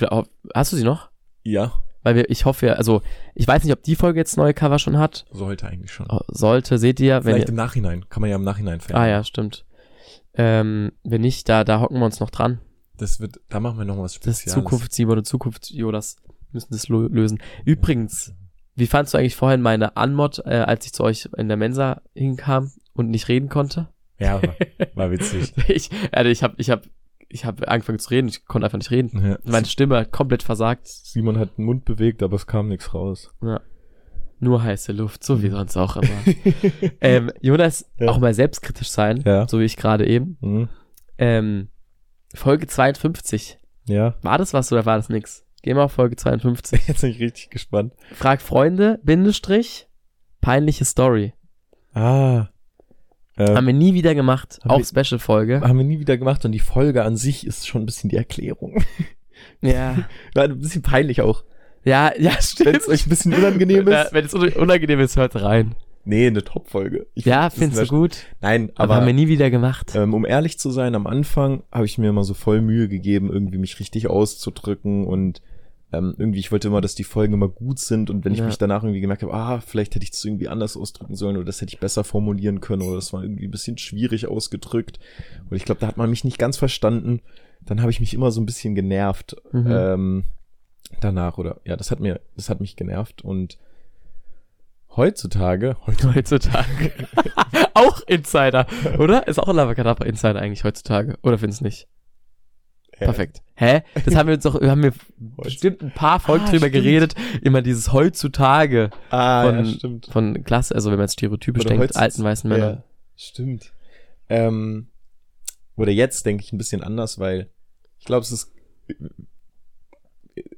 hast du sie noch? Ja. weil wir, ich hoffe, ja- also ich weiß nicht, ob die Folge jetzt neue Cover schon hat. Sollte eigentlich schon. Oh, Sollte, seht ihr, wenn Vielleicht ihr, im Nachhinein. Kann man ja im Nachhinein verändern. Ah ja, stimmt. Ähm, wenn nicht, da, da hocken wir uns noch dran. Das wird, da machen wir noch was Das Spezielles. Zukunfts-Simon oder Zukunfts-Jonas müssen das lösen. Übrigens, wie fandst du eigentlich vorhin meine Anmod, äh, als ich zu euch in der Mensa hinkam und nicht reden konnte? Ja, war, war witzig. Ich, also ich habe ich hab, ich hab angefangen zu reden, ich konnte einfach nicht reden. Ja. Meine Stimme hat komplett versagt. Simon hat den Mund bewegt, aber es kam nichts raus. Nur heiße Luft, so wie sonst auch immer. ähm, Jonas, Ja. auch mal selbstkritisch sein, Ja. so wie ich gerade eben. Mhm. Ähm, Folge 52. Ja. War das was oder war das nix? Geh mal auf Folge 52. Jetzt bin ich richtig gespannt. Frag Freunde, Bindestrich, peinliche Story. Ah. Ähm, Haben wir nie wieder gemacht. Auch Special-Folge. haben wir nie wieder gemacht und die Folge an sich ist schon ein bisschen die Erklärung. Ja. War ein bisschen peinlich auch. Ja, ja, Wenn stimmt. es euch ein bisschen unangenehm Ja, ist. wenn es un- unangenehm ist, hört rein. Nee, eine Top-Folge. Ich Ja, findest du gut. Nein, Aber, aber, haben wir nie wieder gemacht. ähm, um ehrlich zu sein, am Anfang habe ich mir immer so voll Mühe gegeben, irgendwie mich richtig auszudrücken und ähm, irgendwie, ich wollte immer, dass die Folgen immer gut sind und wenn ich Ja. mich danach irgendwie gemerkt habe, ah, vielleicht hätte ich das irgendwie anders ausdrücken sollen oder das hätte ich besser formulieren können oder das war irgendwie ein bisschen schwierig ausgedrückt und ich glaube, da hat man mich nicht ganz verstanden, dann habe ich mich immer so ein bisschen genervt Mhm. ähm, danach oder ja, das hat mir, das hat mich genervt und heutzutage, Heutzutage. auch Insider, oder? Ist auch ein Lavacadabra Insider eigentlich heutzutage. Oder findest nicht? Perfekt. Hä? Das haben wir uns doch, haben wir bestimmt ein paar Folgen Ah, drüber stimmt. geredet. Immer dieses heutzutage Ah, von, ja, stimmt. von Klasse, also wenn man stereotypisch Oder denkt, alten weißen Männern. Ja, stimmt. Ähm, oder jetzt denke ich ein bisschen anders, weil ich glaube, es ist,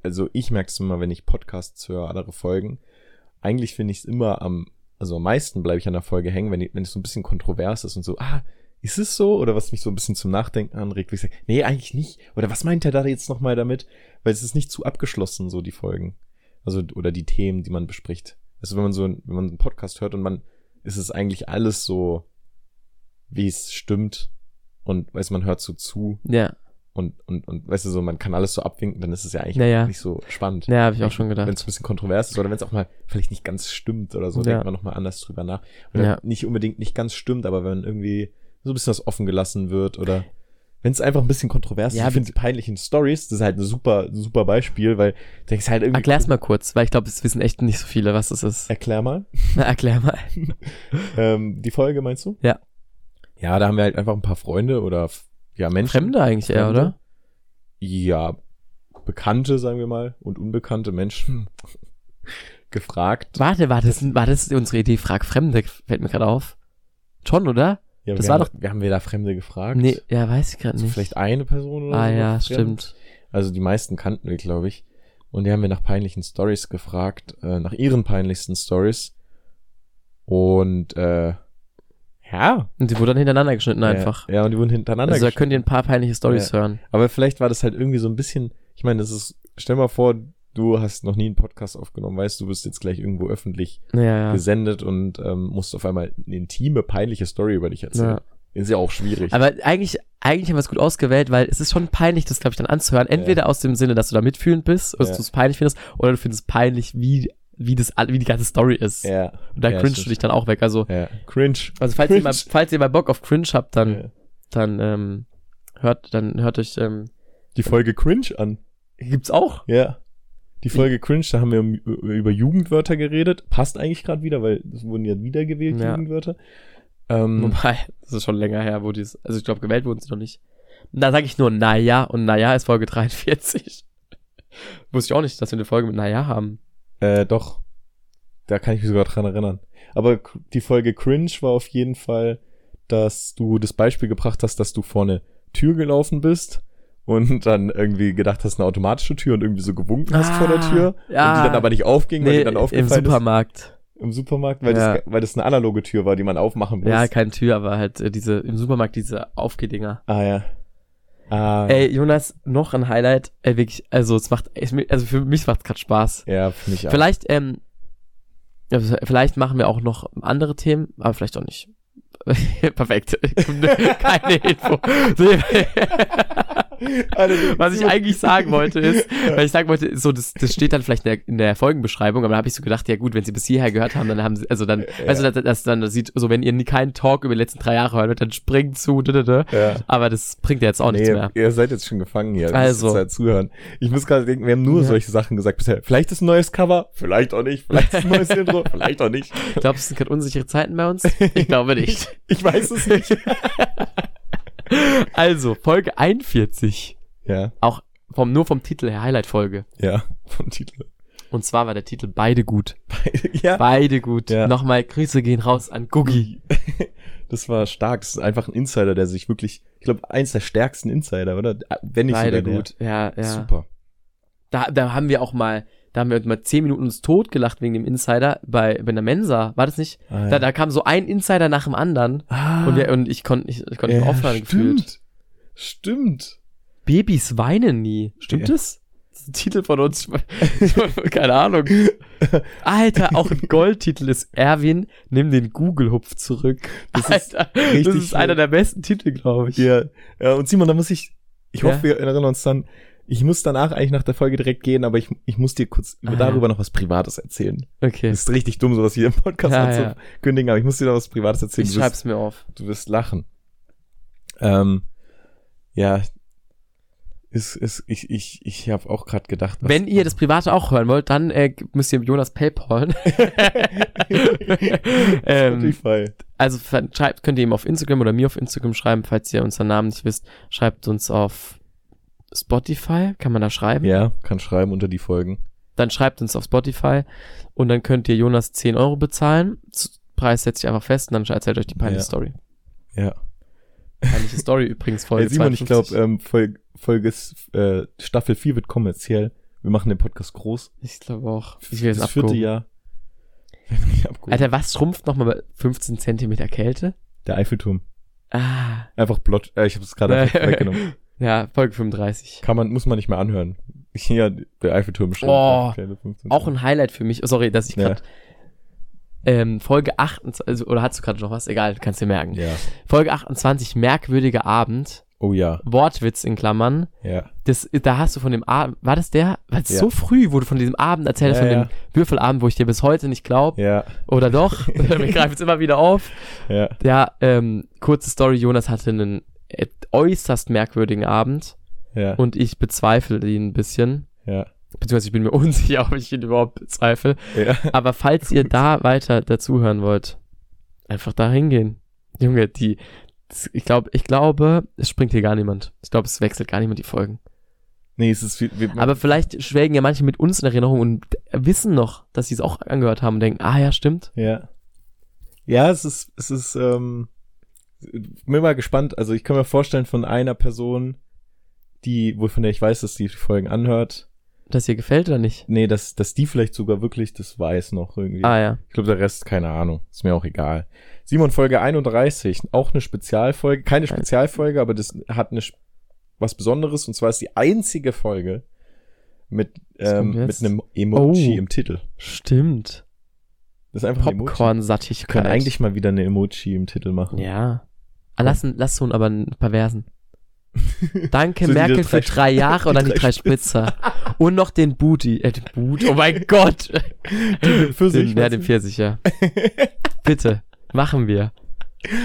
also ich merke es immer, wenn ich Podcasts höre, andere Folgen. Eigentlich finde ich es immer am, also am meisten bleibe ich an der Folge hängen, wenn, ich- wenn es so ein bisschen kontrovers ist und so, ah, ist es so? Oder was mich so ein bisschen zum Nachdenken anregt, wo ich sage, nee, eigentlich nicht. Oder was meint er da jetzt nochmal damit? Weil es ist nicht zu abgeschlossen, so die Folgen. Also, oder die Themen, die man bespricht. Also, wenn man so, wenn man einen Podcast hört und man, ist es eigentlich alles so, wie es stimmt. Und, weiß man hört so zu Ja, und, und, und, weißt du, so, man kann alles so abwinken, dann ist es ja eigentlich Naja. nicht so spannend. ja, habe ich auch schon Wenn gedacht. es ein bisschen kontrovers ist oder wenn es auch mal vielleicht nicht ganz stimmt oder so, Ja. denkt man nochmal anders drüber nach. Oder Ja. nicht unbedingt nicht ganz stimmt, aber wenn irgendwie so ein bisschen was offen gelassen wird oder wenn es einfach ein bisschen kontrovers Ja, ist. Ich finde die peinlichen Stories, das ist halt ein super, super Beispiel, weil denkst halt irgendwie. Erklär's mal kurz, weil ich glaube, es wissen echt nicht so viele, was das ist. Erklär mal. Na, erklär mal. Ähm, die Folge meinst du? Ja. Ja, da haben wir halt einfach ein paar Freunde oder ja, Menschen. Fremde eigentlich eher, Fremde. oder? Ja, bekannte, sagen wir mal, und unbekannte Menschen gefragt. Warte, war das, war das unsere Idee? Frag Fremde, fällt mir gerade auf. Schon, oder? Ja, das wir war haben, Wir haben wir da Fremde gefragt? Nee, ja, weiß ich gerade Also nicht. vielleicht eine Person oder ah so. ja, fremd. stimmt. Also die meisten kannten wir, glaube ich. Und die haben wir nach peinlichen Stories gefragt, äh, nach ihren peinlichsten Stories. Und äh, ja. Und die wurde dann hintereinander geschnitten einfach. Ja, ja, und die wurden hintereinander Also da geschnitten. könnt ihr ein paar peinliche Stories hören. Aber vielleicht war das halt irgendwie so ein bisschen, ich meine, das ist, stell mal vor, du hast noch nie einen Podcast aufgenommen, weißt du, bist jetzt gleich irgendwo öffentlich Ja, ja. gesendet und ähm, musst auf einmal eine intime, peinliche Story über dich erzählen. ja. Ist ja auch schwierig. Aber eigentlich, eigentlich haben wir es gut ausgewählt, weil es ist schon peinlich, das, glaube ich, dann anzuhören. Entweder aus dem Sinne, dass du da mitfühlend bist, oder Ja. dass du es peinlich findest, oder du findest es peinlich, wie, wie das, wie die ganze Story ist. ja. Und da ja, cringest du dich dann auch weg. Also, Ja. Cringe. also falls ihr Cringe. mal, falls ihr mal Bock auf Cringe habt, dann, Ja. dann, ähm, hört, dann hört euch, ähm, Die Folge Cringe an. gibt's auch. Ja. Die Folge Cringe, da haben wir um- über Jugendwörter geredet. Passt eigentlich gerade wieder, weil es wurden ja wiedergewählt, Ja. Jugendwörter. Ähm, Wobei, das ist schon länger her, wo dies, also ich glaube, gewählt wurden sie noch nicht. Und da sage ich nur Naja und Naja ist Folge 43. Wusste ich auch nicht, dass wir eine Folge mit Naja haben. Äh, doch. Da kann ich mich sogar dran erinnern. Aber die Folge Cringe war auf jeden Fall, dass du das Beispiel gebracht hast, dass du vor eine Tür gelaufen bist und dann irgendwie gedacht hast, eine automatische Tür und irgendwie so gewunken hast vor der Ah, Tür ja. und die dann aber nicht aufging, weil Nee, dir dann im aufgefallen Supermarkt. ist im Supermarkt, weil, Ja. das, weil das eine analoge Tür war, die man aufmachen muss. Ja, keine Tür, aber halt äh, diese, im Supermarkt diese Aufgehdinger. ah ja. Ah, Ey, Jonas, noch ein Highlight, ey, wirklich, also es macht, also für mich macht es gerade Spaß. ja, für mich auch. Vielleicht, ähm, vielleicht machen wir auch noch andere Themen, aber vielleicht auch nicht. Perfekt. Keine Info. Alter, Was ich eigentlich sagen wollte ist, weil ich sagen wollte, so das, das steht dann vielleicht in der, in der Folgenbeschreibung, aber da habe ich so gedacht, ja gut, wenn sie bis hierher gehört haben, dann haben sie, also dann, weißt du, dass, dass dann das sieht, so wenn ihr nie keinen Talk über die letzten drei Jahre hört, dann springt zu, da, da, da. Ja. aber das bringt ja jetzt auch nichts Nee, mehr. ihr seid jetzt schon gefangen hier. Also. Also. Halt zuhören. Ich muss gerade denken, wir haben nur Ja. solche Sachen gesagt bisher. Vielleicht ist ein neues Cover, vielleicht auch nicht. Vielleicht ist ein neues Intro, vielleicht auch nicht. Ich glaube, es sind gerade unsichere Zeiten bei uns. Ich glaube nicht. Ich weiß es nicht. Also, Folge 41. Ja, Auch vom, nur vom Titel her Highlight-Folge. ja, vom Titel. Und zwar war der Titel Beide gut. ja, Beide gut. Ja. Nochmal Grüße gehen raus an Gugi. das war stark. Das ist einfach ein Insider, der sich wirklich, ich glaube, eins der stärksten Insider, oder? Wenn nicht Beide sogar der. gut. Ja, ja. Super. Da, da haben wir auch mal, da haben wir mal zehn Minuten uns totgelacht wegen dem Insider bei, bei der Mensa. War das nicht? Ah, ja. Da, da kam so ein Insider nach dem anderen. ah, Und, wir, und ich konnte ich, ich konnte nicht mehr aufhören gefühlt. stimmt. Stimmt. Babys weinen nie. Stimmt Ja. das? Das ist ein Titel von uns. Keine Ahnung. Alter, auch ein Goldtitel ist Erwin, nimm den Google-Hupf zurück. Das ist Alter, das richtig ist einer der besten Titel, glaube ich. Ja, ja, und Simon, da muss ich, ich Ja. hoffe, wir erinnern uns dann, ich muss danach eigentlich nach der Folge direkt gehen, aber ich, ich muss dir kurz Ah, darüber noch was Privates erzählen. Okay. Das ist richtig dumm, sowas hier im Podcast Ja, ja. anzukündigen, aber ich muss dir noch was Privates erzählen. Ich Du wirst, schreib's mir auf. du wirst lachen. Ähm, ja, ist, ist, ich, ich, ich habe auch gerade gedacht, was- Wenn ihr das Private auch hören wollt, dann äh, müsst ihr Jonas Paypal. ähm, Spotify. also schreibt, könnt ihr ihm auf Instagram oder mir auf Instagram schreiben, falls ihr unseren Namen nicht wisst. Schreibt uns auf Spotify, kann man da schreiben? Ja, kann schreiben unter die Folgen. Dann schreibt uns auf Spotify und dann könnt ihr Jonas 10 Euro bezahlen. Preis setzt sich einfach fest und dann erzählt euch die peinliche Ja. Story. Ja. Peinliche Story übrigens, Folge Hey, Simon, ich 52. glaube, ähm, Folge, Folge äh, Staffel 4 wird kommerziell. Wir machen den Podcast groß. Ich glaube auch. Ich will das vierte abgucken. Jahr. Wir abgehoben. Alter, was schrumpft nochmal bei 15 Zentimeter Kälte? Der Eiffelturm. Ah. Einfach Blot. Äh, ich habe es gerade weggenommen. Ja, Folge 35. Kann man, muss man nicht mehr anhören. Hier, der Eiffelturm steht. Oh, Kleine 15. Auch ein Highlight für mich. Oh, sorry, dass ich Ja. gerade ähm, Folge 28, also, oder hast du gerade noch was? Egal, kannst dir merken. Ja. Folge 28, merkwürdiger Abend, Oh ja. Wortwitz in Klammern. Ja. Das, da hast du von dem Abend, war das der? Weil es Ja. so früh wurde von diesem Abend erzählt, Ja, von ja. dem Würfelabend, wo ich dir bis heute nicht glaube. Ja. Oder doch? Wir greifen es immer wieder auf. Ja. Ja, ähm, kurze Story, Jonas hatte einen äußerst merkwürdigen Abend Ja. und ich bezweifle ihn ein bisschen. Ja. Beziehungsweise ich bin mir unsicher, ob ich ihn überhaupt bezweifle. Ja. Aber falls ihr da weiter dazuhören wollt, einfach da hingehen. Junge, die, ich glaube, ich glaube, es springt hier gar niemand. Ich glaube, es wechselt gar niemand die Folgen. Nee, es ist viel, Aber vielleicht schwelgen ja manche mit uns in Erinnerung und wissen noch, dass sie es auch angehört haben und denken, ah ja, stimmt. Ja. Ja, es ist, es ist, ähm, bin mal gespannt. Also ich kann mir vorstellen von einer Person, die, wo von der ich weiß, dass die Folgen anhört, Dass ihr gefällt oder nicht? nee, dass, dass die vielleicht sogar wirklich das weiß noch irgendwie. Ah ja. Ich glaube, der Rest, keine Ahnung. Ist mir auch egal. Simon, Folge 31, auch eine Spezialfolge. Keine Spezialfolge, aber das hat eine, was Besonderes. Und zwar ist die einzige Folge mit, ähm, mit einem Emoji Oh. im Titel. Stimmt. Das ist einfach ein Emoji. Wir Popcorn-Sattigkeit. können eigentlich mal wieder eine Emoji im Titel machen. Ja. Ah, lass, lass aber einen perversen. Danke, So Merkel, für drei Jahre und dann die drei Spritzer. und noch den Booty. Äh, den Boot. Oh mein Gott. Den Pfirsich, den, ja, den? Pfirsich, ja. Bitte. Machen wir.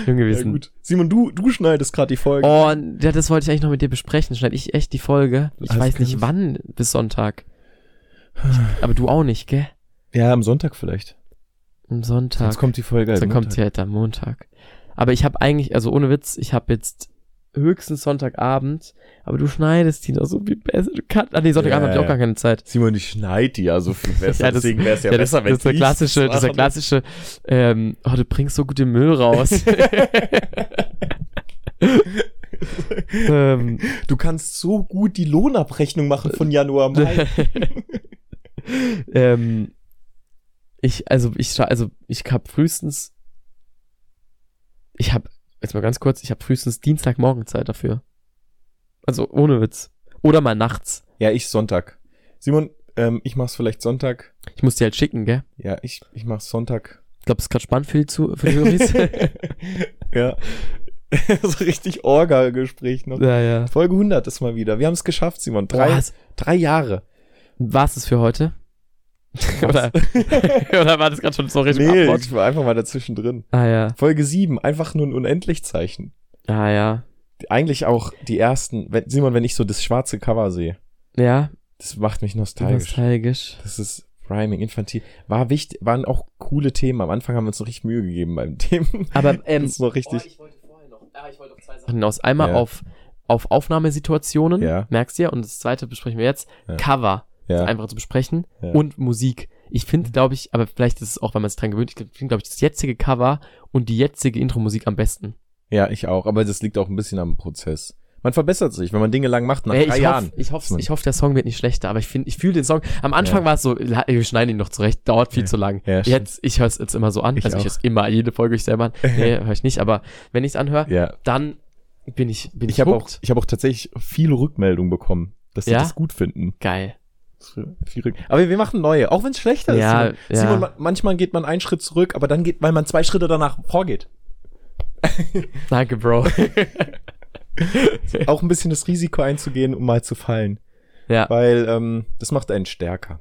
Junge, wir Ja, gut. Simon, du, du schneidest gerade die Folge. Oh, ja, das wollte ich eigentlich noch mit dir besprechen. Schneide ich echt die Folge? Ich Hast weiß nicht wann bis Sonntag. Aber du auch nicht, gell? Ja, am Sonntag vielleicht. Am Sonntag. Sonst kommt die Folge halt Dann kommt sie halt am Montag. Aber ich habe eigentlich, also ohne Witz, ich habe jetzt höchstens Sonntagabend, aber du schneidest die doch so viel besser. Du kannst, ah nee, Sonntagabend Ja, habe ich auch gar keine Zeit. Simon, ich schneid die ja so viel besser. Ja, das- Deswegen wäre es ja, Ja, das, besser, das ist der klassische, das ist der klassische, ähm, oh, du bringst so gute Müll raus. ähm, Du kannst so gut die Lohnabrechnung machen von Januar, Mai. ähm, ich, also ich, also ich habe frühestens, ich habe, jetzt mal ganz kurz, ich habe frühestens Dienstagmorgen Zeit dafür. Also ohne Witz. Oder mal nachts. ja, ich Sonntag. Simon, ähm, ich mach's vielleicht Sonntag. Ich muss dir halt schicken, gell? Ja, ich, ich mach's Sonntag. Ich glaube, das ist gerade spannend für die, Zu für die ja. so richtig Orga-Gespräch noch. Ja, ja. Folge 100 ist mal wieder. Wir haben es geschafft, Simon. Drei, Boah, was- drei Jahre. War es für heute? Oder, oder war das gerade schon so richtig Nee, Abwort? ich war einfach mal dazwischen drin. Ah, ja. Folge 7, einfach nur ein Unendlichzeichen. Ah, ja. Eigentlich auch die ersten, wenn, Simon, wenn ich so das schwarze Cover sehe, Ja. das macht mich nostalgisch. Nostalgisch. Das ist Rhyming, Infantil. War wichtig, waren auch coole Themen. Am Anfang haben wir uns noch richtig Mühe gegeben beim Themen. Aber, ähm, das ist noch richtig. ich wollte vorher noch, ja, ich wollte auf zwei Sachen hinaus. Einmal Ja. auf, auf Aufnahmesituationen, Ja. merkst du ja, und das zweite besprechen wir jetzt, Ja. Cover, Ja, einfach zu besprechen, Ja. und Musik. Ich finde, glaube ich, aber vielleicht ist es auch, weil man sich dran gewöhnt, ich finde, glaube ich, das jetzige Cover und die jetzige Intro-Musik am besten. ja, ich auch. Aber das liegt auch ein bisschen am Prozess. Man verbessert sich, wenn man Dinge lang macht, nach Ey, drei ich Jahren. hoffe, ich, hoffe, ich hoffe, der Song wird nicht schlechter, aber ich finde, ich fühle den Song. Am Anfang Ja. war es so, wir schneiden ihn noch zurecht, dauert viel Ja. zu lang. Ja, jetzt, ich höre es jetzt immer so an, Ich also ich auch. höre es immer, jede Folge ich selber an. Nee, höre ich nicht, aber wenn ich es anhöre, Ja, dann bin ich, bin ich, ich habe auch, ich habe auch tatsächlich viele Rückmeldungen bekommen, dass sie Ja? das gut finden. Geil. Viel Rück- Aber wir machen neue, auch wenn es schlechter Ja, ist. Simon. ja. Simon, ma- manchmal geht man einen Schritt zurück, aber dann geht, weil man zwei Schritte danach vorgeht. Danke, Bro. Auch ein bisschen das Risiko einzugehen, um mal zu fallen. ja. Weil ähm, das macht einen stärker.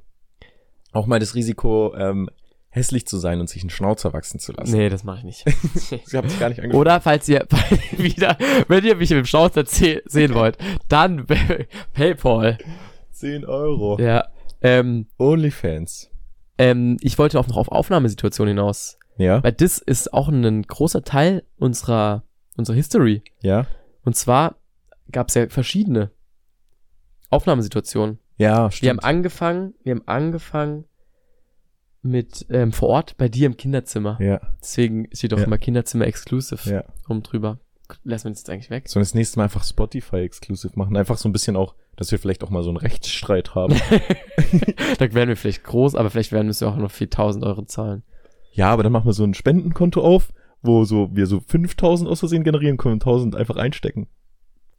Auch mal das Risiko, ähm, hässlich zu sein und sich einen Schnauzer wachsen zu lassen. Nee, das mache ich nicht. Sie haben es gar nicht. Oder falls ihr wieder, wenn ihr mich mit dem Schnauzer ze- sehen wollt, dann Paypal. 10 Euro. Ja. Ähm, Onlyfans. ähm, ich wollte auch noch auf Aufnahmesituationen hinaus. Ja, Weil das ist auch ein großer Teil unserer, unserer History. ja, Und zwar gab es ja verschiedene Aufnahmesituationen. ja, Wir haben stimmt. angefangen, wir haben angefangen mit ähm, vor Ort bei dir im Kinderzimmer. Ja, Deswegen steht auch Ja. immer Kinderzimmer exclusive ja. rum drüber. Lassen wir das jetzt eigentlich weg? Sollen wir das nächste Mal einfach Spotify-exclusive machen? Einfach so ein bisschen auch, dass wir vielleicht auch mal so einen Rechtsstreit haben. da werden wir vielleicht groß, aber vielleicht werden wir auch noch 4000 Euro zahlen. ja, aber dann machen wir so ein Spendenkonto auf, wo so wir so 5000 aus Versehen generieren können und 1000 einfach einstecken.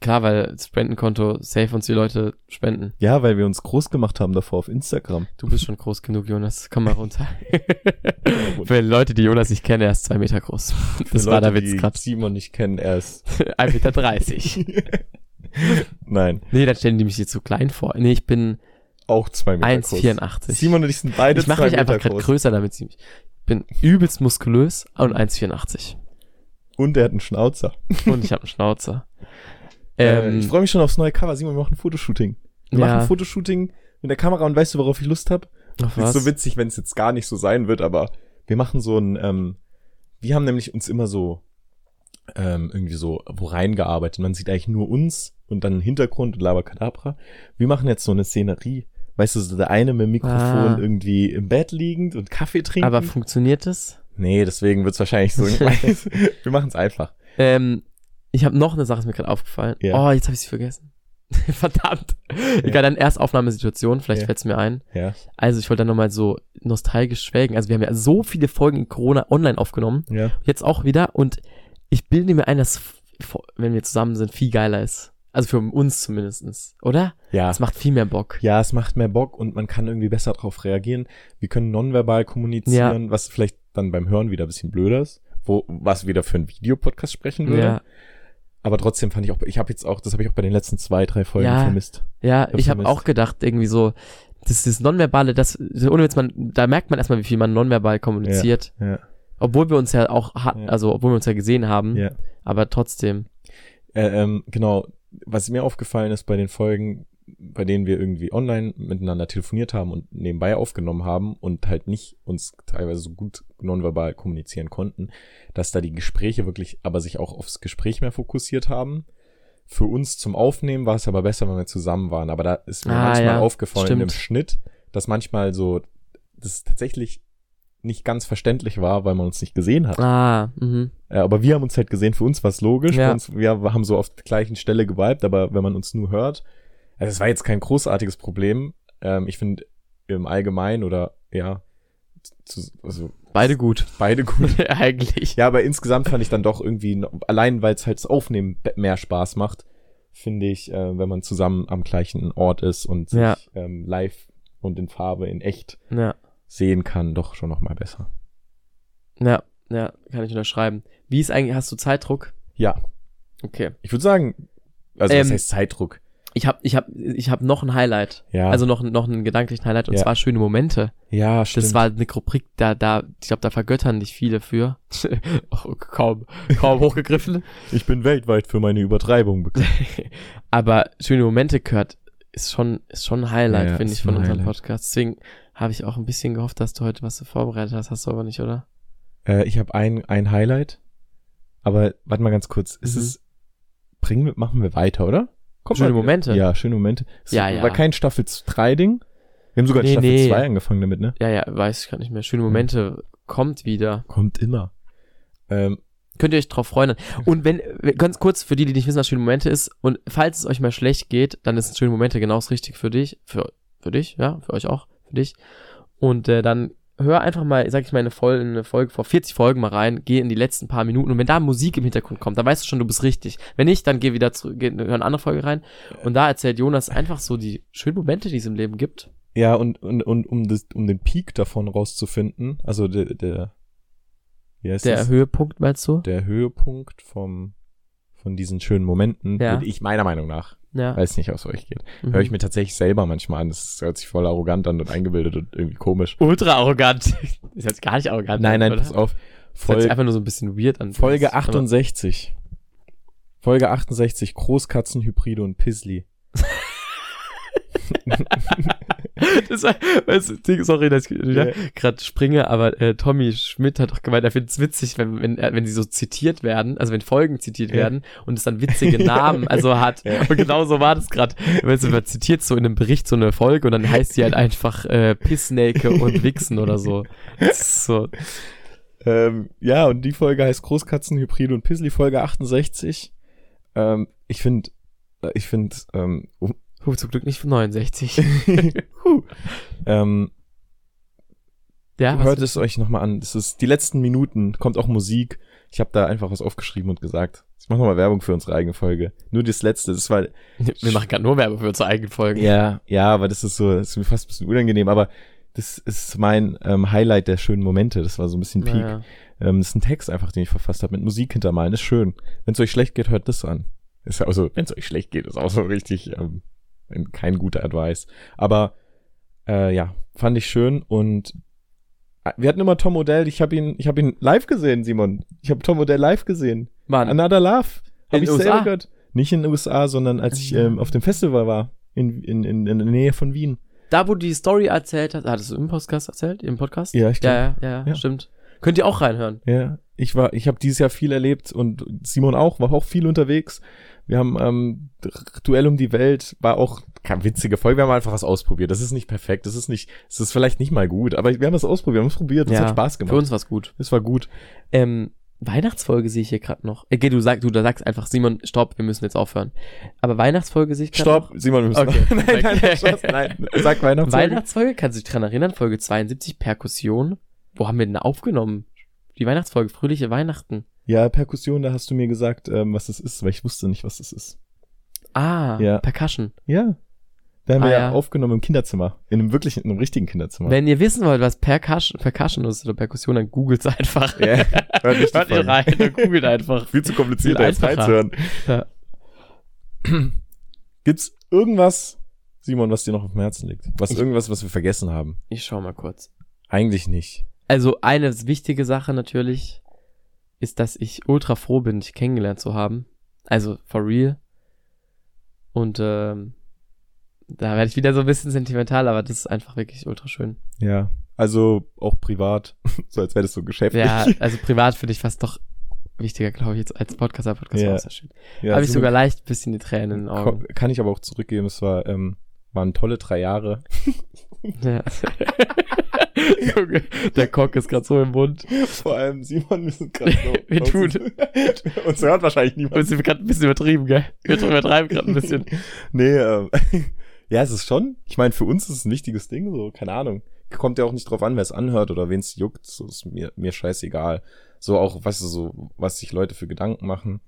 Klar, weil das Spendenkonto safe uns die Leute spenden. Ja, weil wir uns groß gemacht haben davor auf Instagram. Du bist schon groß genug, Jonas. Komm mal runter. Für Leute, die Jonas nicht kennen, er ist zwei Meter groß. Das Für war der Leute, Witz die gerade. Simon nicht kennen, er ist. 1,30 Meter. 30. Nein, Nee, dann stellen die mich jetzt zu klein vor. Nee, ich bin auch zwei Meter groß. 1,84. Simon und ich sind beide Ich mache zwei mich einfach gerade groß. größer, damit sie mich. Ich bin übelst muskulös und 1,84. Und er hat einen Schnauzer. Und ich habe einen Schnauzer. Äh, Ähm, ich freue mich schon aufs neue Cover. Simon, wir machen ein Fotoshooting. Wir Ja. machen ein Fotoshooting mit der Kamera und weißt du, worauf ich Lust habe? Ist so witzig, wenn es jetzt gar nicht so sein wird, aber wir machen so ein, ähm, wir haben nämlich uns immer so ähm, irgendwie so wo reingearbeitet. Man sieht eigentlich nur uns und dann einen Hintergrund und Labakadabra. Wir machen jetzt so eine Szenerie. Weißt du, so der eine mit dem Mikrofon Ah. irgendwie im Bett liegend und Kaffee trinken. Aber funktioniert das? nee, deswegen wird's wahrscheinlich so. wir machen es einfach. Ähm, ich habe noch eine Sache, ist mir gerade aufgefallen. Ja. Oh, jetzt habe ich sie vergessen. Verdammt. Egal, dann erst Aufnahmesituation, vielleicht Ja. fällt's mir ein. Ja, Also ich wollte dann nochmal so nostalgisch schwelgen. Also wir haben ja so viele Folgen in Corona online aufgenommen. ja. Jetzt auch wieder. Und ich bilde mir ein, dass, wenn wir zusammen sind, viel geiler ist. Also für uns zumindestens, Oder? Ja. Es macht viel mehr Bock. Ja, es macht mehr Bock und man kann irgendwie besser darauf reagieren. Wir können nonverbal kommunizieren, was vielleicht dann beim Hören wieder ein bisschen blöder ist, wo was wieder für einen Videopodcast sprechen würde. Ja, Aber trotzdem fand ich auch, ich habe jetzt auch, das habe ich auch bei den letzten zwei, drei Folgen Ja. vermisst. ja hab's ich habe vermisst. auch gedacht, irgendwie so, das, das Nonverbale, das, ohne Witz, man, da merkt man erstmal, wie viel man nonverbal kommuniziert. Ja, Obwohl wir uns ja auch hatten, Ja. also obwohl wir uns ja gesehen haben, ja. aber trotzdem. Äh, ähm, genau. Was mir aufgefallen ist bei den Folgen, bei denen wir irgendwie online miteinander telefoniert haben und nebenbei aufgenommen haben und halt nicht uns teilweise so gut nonverbal kommunizieren konnten, dass da die Gespräche wirklich aber sich auch aufs Gespräch mehr fokussiert haben. Für uns zum Aufnehmen war es aber besser, wenn wir zusammen waren. Aber da ist mir Ah, manchmal ja, aufgefallen stimmt. im Schnitt, dass manchmal so das tatsächlich nicht ganz verständlich war, weil man uns nicht gesehen hat. Ah, mhm. Ja, aber wir haben uns halt gesehen, für uns war es logisch. Ja. Uns, wir haben so auf der gleichen Stelle geweibt, aber wenn man uns nur hört, also es war jetzt kein großartiges Problem. Ähm, ich finde im Allgemeinen oder ja, zu, also Beide gut. beide gut. Eigentlich. Ja, aber insgesamt fand ich dann doch irgendwie, allein weil es halt das Aufnehmen mehr Spaß macht, finde ich, äh, wenn man zusammen am gleichen Ort ist und sich Ja. ähm, live und in Farbe, in echt Ja, sehen kann, doch schon noch mal besser. ja, ja, kann ich unterschreiben. Wie ist eigentlich, hast du Zeitdruck? Ja, Okay. Ich würde sagen, also was Ähm, heißt Zeitdruck? Ich habe ich hab, ich hab noch ein Highlight. Ja. Also noch, noch einen gedanklichen Highlight und Ja. zwar schöne Momente. Ja, stimmt. Das war eine Rubrik, da, da, ich glaube, da vergöttern dich viele für. oh, kaum, kaum hochgegriffen. ich bin weltweit für meine Übertreibung bekannt. Aber schöne Momente gehört, ist schon, ist schon ein Highlight, Ja, finde ich, von unserem Highlight. Podcast. Deswegen habe ich auch ein bisschen gehofft, dass du heute was so vorbereitet hast. Hast du aber nicht, oder? äh, ich habe ein, ein Highlight. Aber warte mal ganz kurz. Ist Mhm. es, bringen wir, machen wir weiter, oder? Kommt Schöne mal- Momente. Ja, schöne Momente. Es Ja, ja. war kein Staffel 3 Ding. Wir haben sogar in Nee, Staffel nee. 2 angefangen damit, ne? Ja, ja, weiß ich gar nicht mehr. Schöne Momente kommt wieder. Kommt immer. Ähm, Könnt ihr euch drauf freuen. Und wenn, ganz kurz für die, die nicht wissen, was schöne Momente ist, und falls es euch mal schlecht geht, dann ist schöne Momente genau das richtig für dich, für, für dich, ja, für euch auch, für dich. Und äh, dann hör einfach mal, sag ich mal, eine Folge, eine Folge vor 40 Folgen mal rein, geh in die letzten paar Minuten und wenn da Musik im Hintergrund kommt, dann weißt du schon, du bist richtig. Wenn nicht, dann geh wieder zurück, geh, hör eine andere Folge rein. Und da erzählt Jonas einfach so die schönen Momente, die es im Leben gibt. ja, und, und, und um, das, um den Peak davon rauszufinden, also der, der, wie heißt Der das? Höhepunkt, meinst du? der Höhepunkt vom, von diesen schönen Momenten, Ja. würde ich meiner Meinung nach, Ja. weil es nicht aus euch geht, Mhm. höre ich mir tatsächlich selber manchmal an. Das hört sich voll arrogant an und eingebildet und irgendwie komisch. Ultra arrogant. ist jetzt gar nicht arrogant. Nein, nein, oder? pass auf. Das hört sich Folge, einfach nur so ein bisschen weird an. Folge Aber- 68. Folge 68, Großkatzenhybride und Pizzly. Das weißt du, sorry, dass ich wieder Ja. gerade springe, aber äh, Tommy Schmidt hat doch gemeint, er findet es witzig, wenn, wenn, äh, wenn sie so zitiert werden, also wenn Folgen zitiert Ja. werden und es dann witzige Namen also hat. Ja. Und genau so war das gerade. Weißt du, man zitiert so in einem Bericht so eine Folge und dann heißt sie halt einfach äh, Pissnake und Wichsen oder so. So. Ähm, ja, und die Folge heißt Großkatzenhybride und Pizzly, Folge 68. Ähm, ich finde, ich finde, ähm, um, Huh, zum Glück nicht für 69. Huh. ähm, ja, hört es euch nochmal an. Das ist die letzten Minuten, kommt auch Musik. Ich habe da einfach was aufgeschrieben und gesagt. Ich mache nochmal Werbung für unsere eigene Folge. Nur das letzte, das war, Wir machen gerade nur Werbung für unsere eigenen Folgen. ja, ja, aber das ist so, das ist mir fast ein bisschen unangenehm, aber das ist mein ähm, Highlight der schönen Momente. Das war so ein bisschen Peak. Naja. Ähm, das ist ein Text einfach, den ich verfasst habe, mit Musik hintermalen. Ist schön. Wenn es euch schlecht geht, hört das an. Ist ja also, wenn es euch schlecht geht, ist auch so richtig ähm, kein guter Advice. Aber äh, ja, fand ich schön und äh, wir hatten immer Tom Odell. Ich habe ihn, ich habe ihn live gesehen, Simon. Ich habe Tom Odell live gesehen. Mann, Another Love. Hab In ich USA? selber gehört. Nicht in den USA, sondern als ich Ja. ähm, auf dem Festival war. In, in, in, in der Nähe von Wien. da wo du die Story erzählt hast, hattest du im Podcast erzählt? Im Podcast? Ja, ich glaub. Ja, ja, ja, Ja. stimmt. Könnt ihr auch reinhören. Ja, ich war, ich habe dieses Jahr viel erlebt und Simon auch, war auch viel unterwegs. Wir haben ähm, Duell um die Welt, war auch keine witzige Folge. Wir haben einfach was ausprobiert. Das ist nicht perfekt, das ist nicht, es ist vielleicht nicht mal gut, aber wir haben es ausprobiert, wir haben es probiert, das hat Spaß gemacht. Für uns war's gut. Es war gut. Ähm, Weihnachtsfolge sehe ich hier gerade noch. Okay, du sagst, du da sagst einfach, Simon, stopp, wir müssen jetzt aufhören. Aber Weihnachtsfolge sehe ich gerade Stopp, Simon, wir müssen Okay, nein, nein, nein. Spaß, nein, sag noch. Weihnachtsfolge. Weihnachtsfolge, kannst du dich dran erinnern? Folge 72, Perkussion. Wo haben wir denn aufgenommen? Die Weihnachtsfolge, fröhliche Weihnachten. Ja, Perkussion, da hast du mir gesagt, ähm, was das ist, weil ich wusste nicht, was das ist. Ah, Ja. Percussion. Ja. Da haben Ah, wir ja. aufgenommen im Kinderzimmer. In einem wirklichen, in einem richtigen Kinderzimmer. Wenn ihr wissen wollt, was Percussion, Percussion ist oder Perkussion, dann googelt's einfach. Ja, hört nicht Hört ihr rein, dann googelt einfach. Viel zu kompliziert, einfacher. reinzuhören. Ja. Gibt's irgendwas, Simon, was dir noch auf dem Herzen liegt? Was Ich- irgendwas, was wir vergessen haben? Ich schau mal kurz. Eigentlich nicht. Also eine wichtige Sache natürlich ist, dass ich ultra froh bin, dich kennengelernt zu haben. Also for real. Und ähm, da werde ich wieder so ein bisschen sentimental, aber das ist einfach wirklich ultra schön. Ja. Also auch privat, so als wäre das so geschäftlich. Ja, also privat finde ich fast doch wichtiger, glaube ich, jetzt als Podcaster. Podcast Ja. war sehr schön. ja Habe ich sogar leicht ein bisschen die Tränen in den Augen. Kann ich aber auch zurückgeben. Es war, ähm, waren tolle drei Jahre. Ja. Junge, der Cock ist gerade so im Mund. Vor allem Simon, wir sind gerade so. Wir tun. Uns hört wahrscheinlich Wir niemand. sind gerade ein bisschen übertrieben, gell? Wir übertreiben gerade ein bisschen. Nee, ähm, ja, es ist schon. Ich meine, für uns ist es ein wichtiges Ding, so, keine Ahnung. Kommt ja auch nicht drauf an, wer es anhört oder wen es juckt. So ist mir, mir scheißegal. So auch, weißt du, so, was sich Leute für Gedanken machen.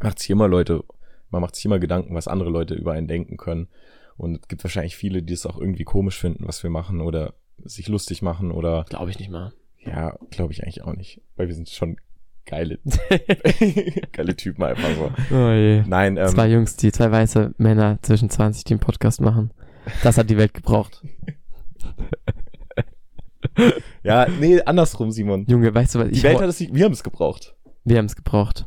Macht sich immer Leute, man macht sich immer Gedanken, was andere Leute über einen denken können. Und es gibt wahrscheinlich viele, die es auch irgendwie komisch finden, was wir machen oder sich lustig machen oder, Glaube ich nicht mal. ja, glaube ich eigentlich auch nicht. Weil wir sind schon geile, geile Typen einfach so. Oh je. Nein, ähm, zwei Jungs, die zwei weiße Männer zwischen 20, die einen Podcast machen. Das hat die Welt gebraucht. ja, nee, andersrum, Simon. Junge, weißt du was? Die Ich Welt hat es nicht, wir haben es gebraucht. Wir haben es gebraucht.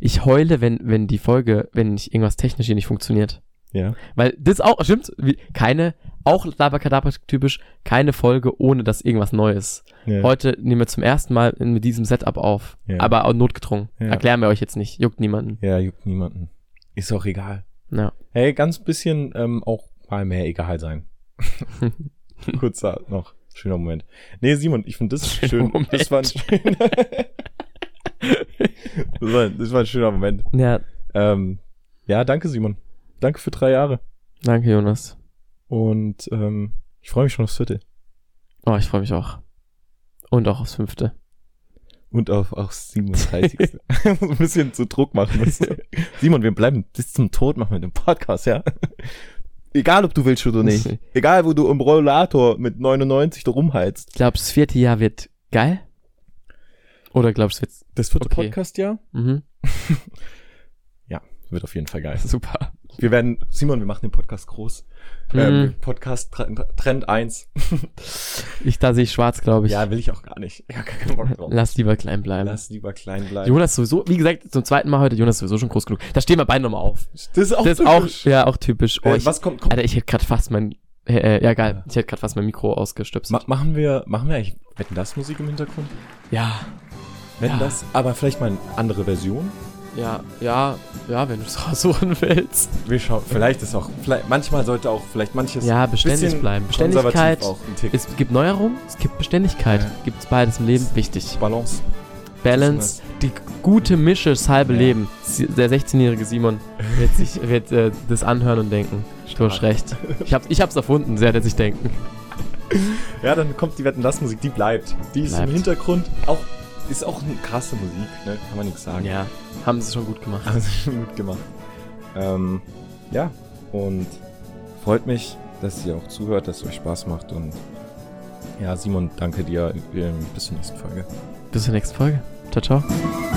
Ich heule, wenn, wenn die Folge, wenn nicht irgendwas technisch hier nicht funktioniert. Ja. Weil das auch, stimmt, keine, auch Labakadabra typisch, keine Folge, ohne dass irgendwas Neues. ja. Heute nehmen wir zum ersten Mal mit diesem Setup auf. Ja. Aber auch notgedrungen. Ja. Erklären wir euch jetzt nicht. Juckt niemanden. Ja, juckt niemanden. Ist auch egal. Ja. Hey, ganz bisschen ähm, auch mal mehr egal sein. Kurzer noch. Schöner Moment. Nee, Simon, ich finde das Schöner schön. Moment. Das war ein schöner. das, war, das war ein schöner Moment. ja, Ähm, ja, danke, Simon. Danke für drei Jahre. danke, Jonas. Und ähm, ich freue mich schon aufs vierte. Oh, ich freue mich auch. Und auch aufs fünfte. Und auf, aufs 37. so ein bisschen zu Druck machen müssen. Simon, wir bleiben bis zum Tod machen mit dem Podcast, ja? Egal, ob du willst oder nicht. Egal, wo du im Rollator mit 99 da rumheizt. Glaubst das vierte Jahr wird geil? Oder glaubst du, wird, Das vierte Okay. Podcast-Jahr mhm, wird auf jeden Fall geil. super. Wir werden, Simon, wir machen den Podcast groß. Mhm. Ähm, Podcast Trend, Trend 1. Ich, da sehe ich schwarz, glaube ich. Ja, will ich auch gar nicht. Ich hab gar keinen Bock drauf. Lass lieber klein bleiben. Lass lieber klein bleiben. Jonas sowieso, wie gesagt, zum zweiten Mal heute, Jonas sowieso schon groß genug. Da stehen wir beide nochmal auf. das ist auch das ist auch, typisch. ja, auch typisch. Oh, Äh, ich, was kommt, kommt Alter, ich hätte gerade fast mein, äh, äh, ja geil, Ja. ich hätte gerade fast mein Mikro ausgestöpselt. ma machen wir, machen wir eigentlich, wetten das Musik im Hintergrund? ja, Wetten Ja. das? Aber vielleicht mal eine andere Version? Ja, ja, ja, wenn du es raussuchen willst. Wir schauen, vielleicht ist auch, vielleicht, manchmal sollte auch vielleicht manches Ja, beständig bleiben. Beständigkeit, auch es gibt Neuerung, es gibt Beständigkeit. Ja. Gibt's beides im Leben, wichtig. Balance. Balance, die gute Mische, das halbe Ja. Leben. Der 16-jährige Simon wird sich wird, äh, das anhören und denken. Du hast recht. Ich, hab, ich hab's erfunden, sehr wird sich denken. Ja, dann kommt die Wetten das Musik, die bleibt. Die ist Bleibt. im Hintergrund auch, ist auch eine krasse Musik, ne? Kann man nichts sagen. Ja, haben sie schon gut gemacht. Haben sie schon gut gemacht. Ähm, ja, und freut mich, dass ihr auch zuhört, dass es euch Spaß macht und ja, Simon, danke dir. Bis zur nächsten Folge. Bis zur nächsten Folge. Ciao, ciao.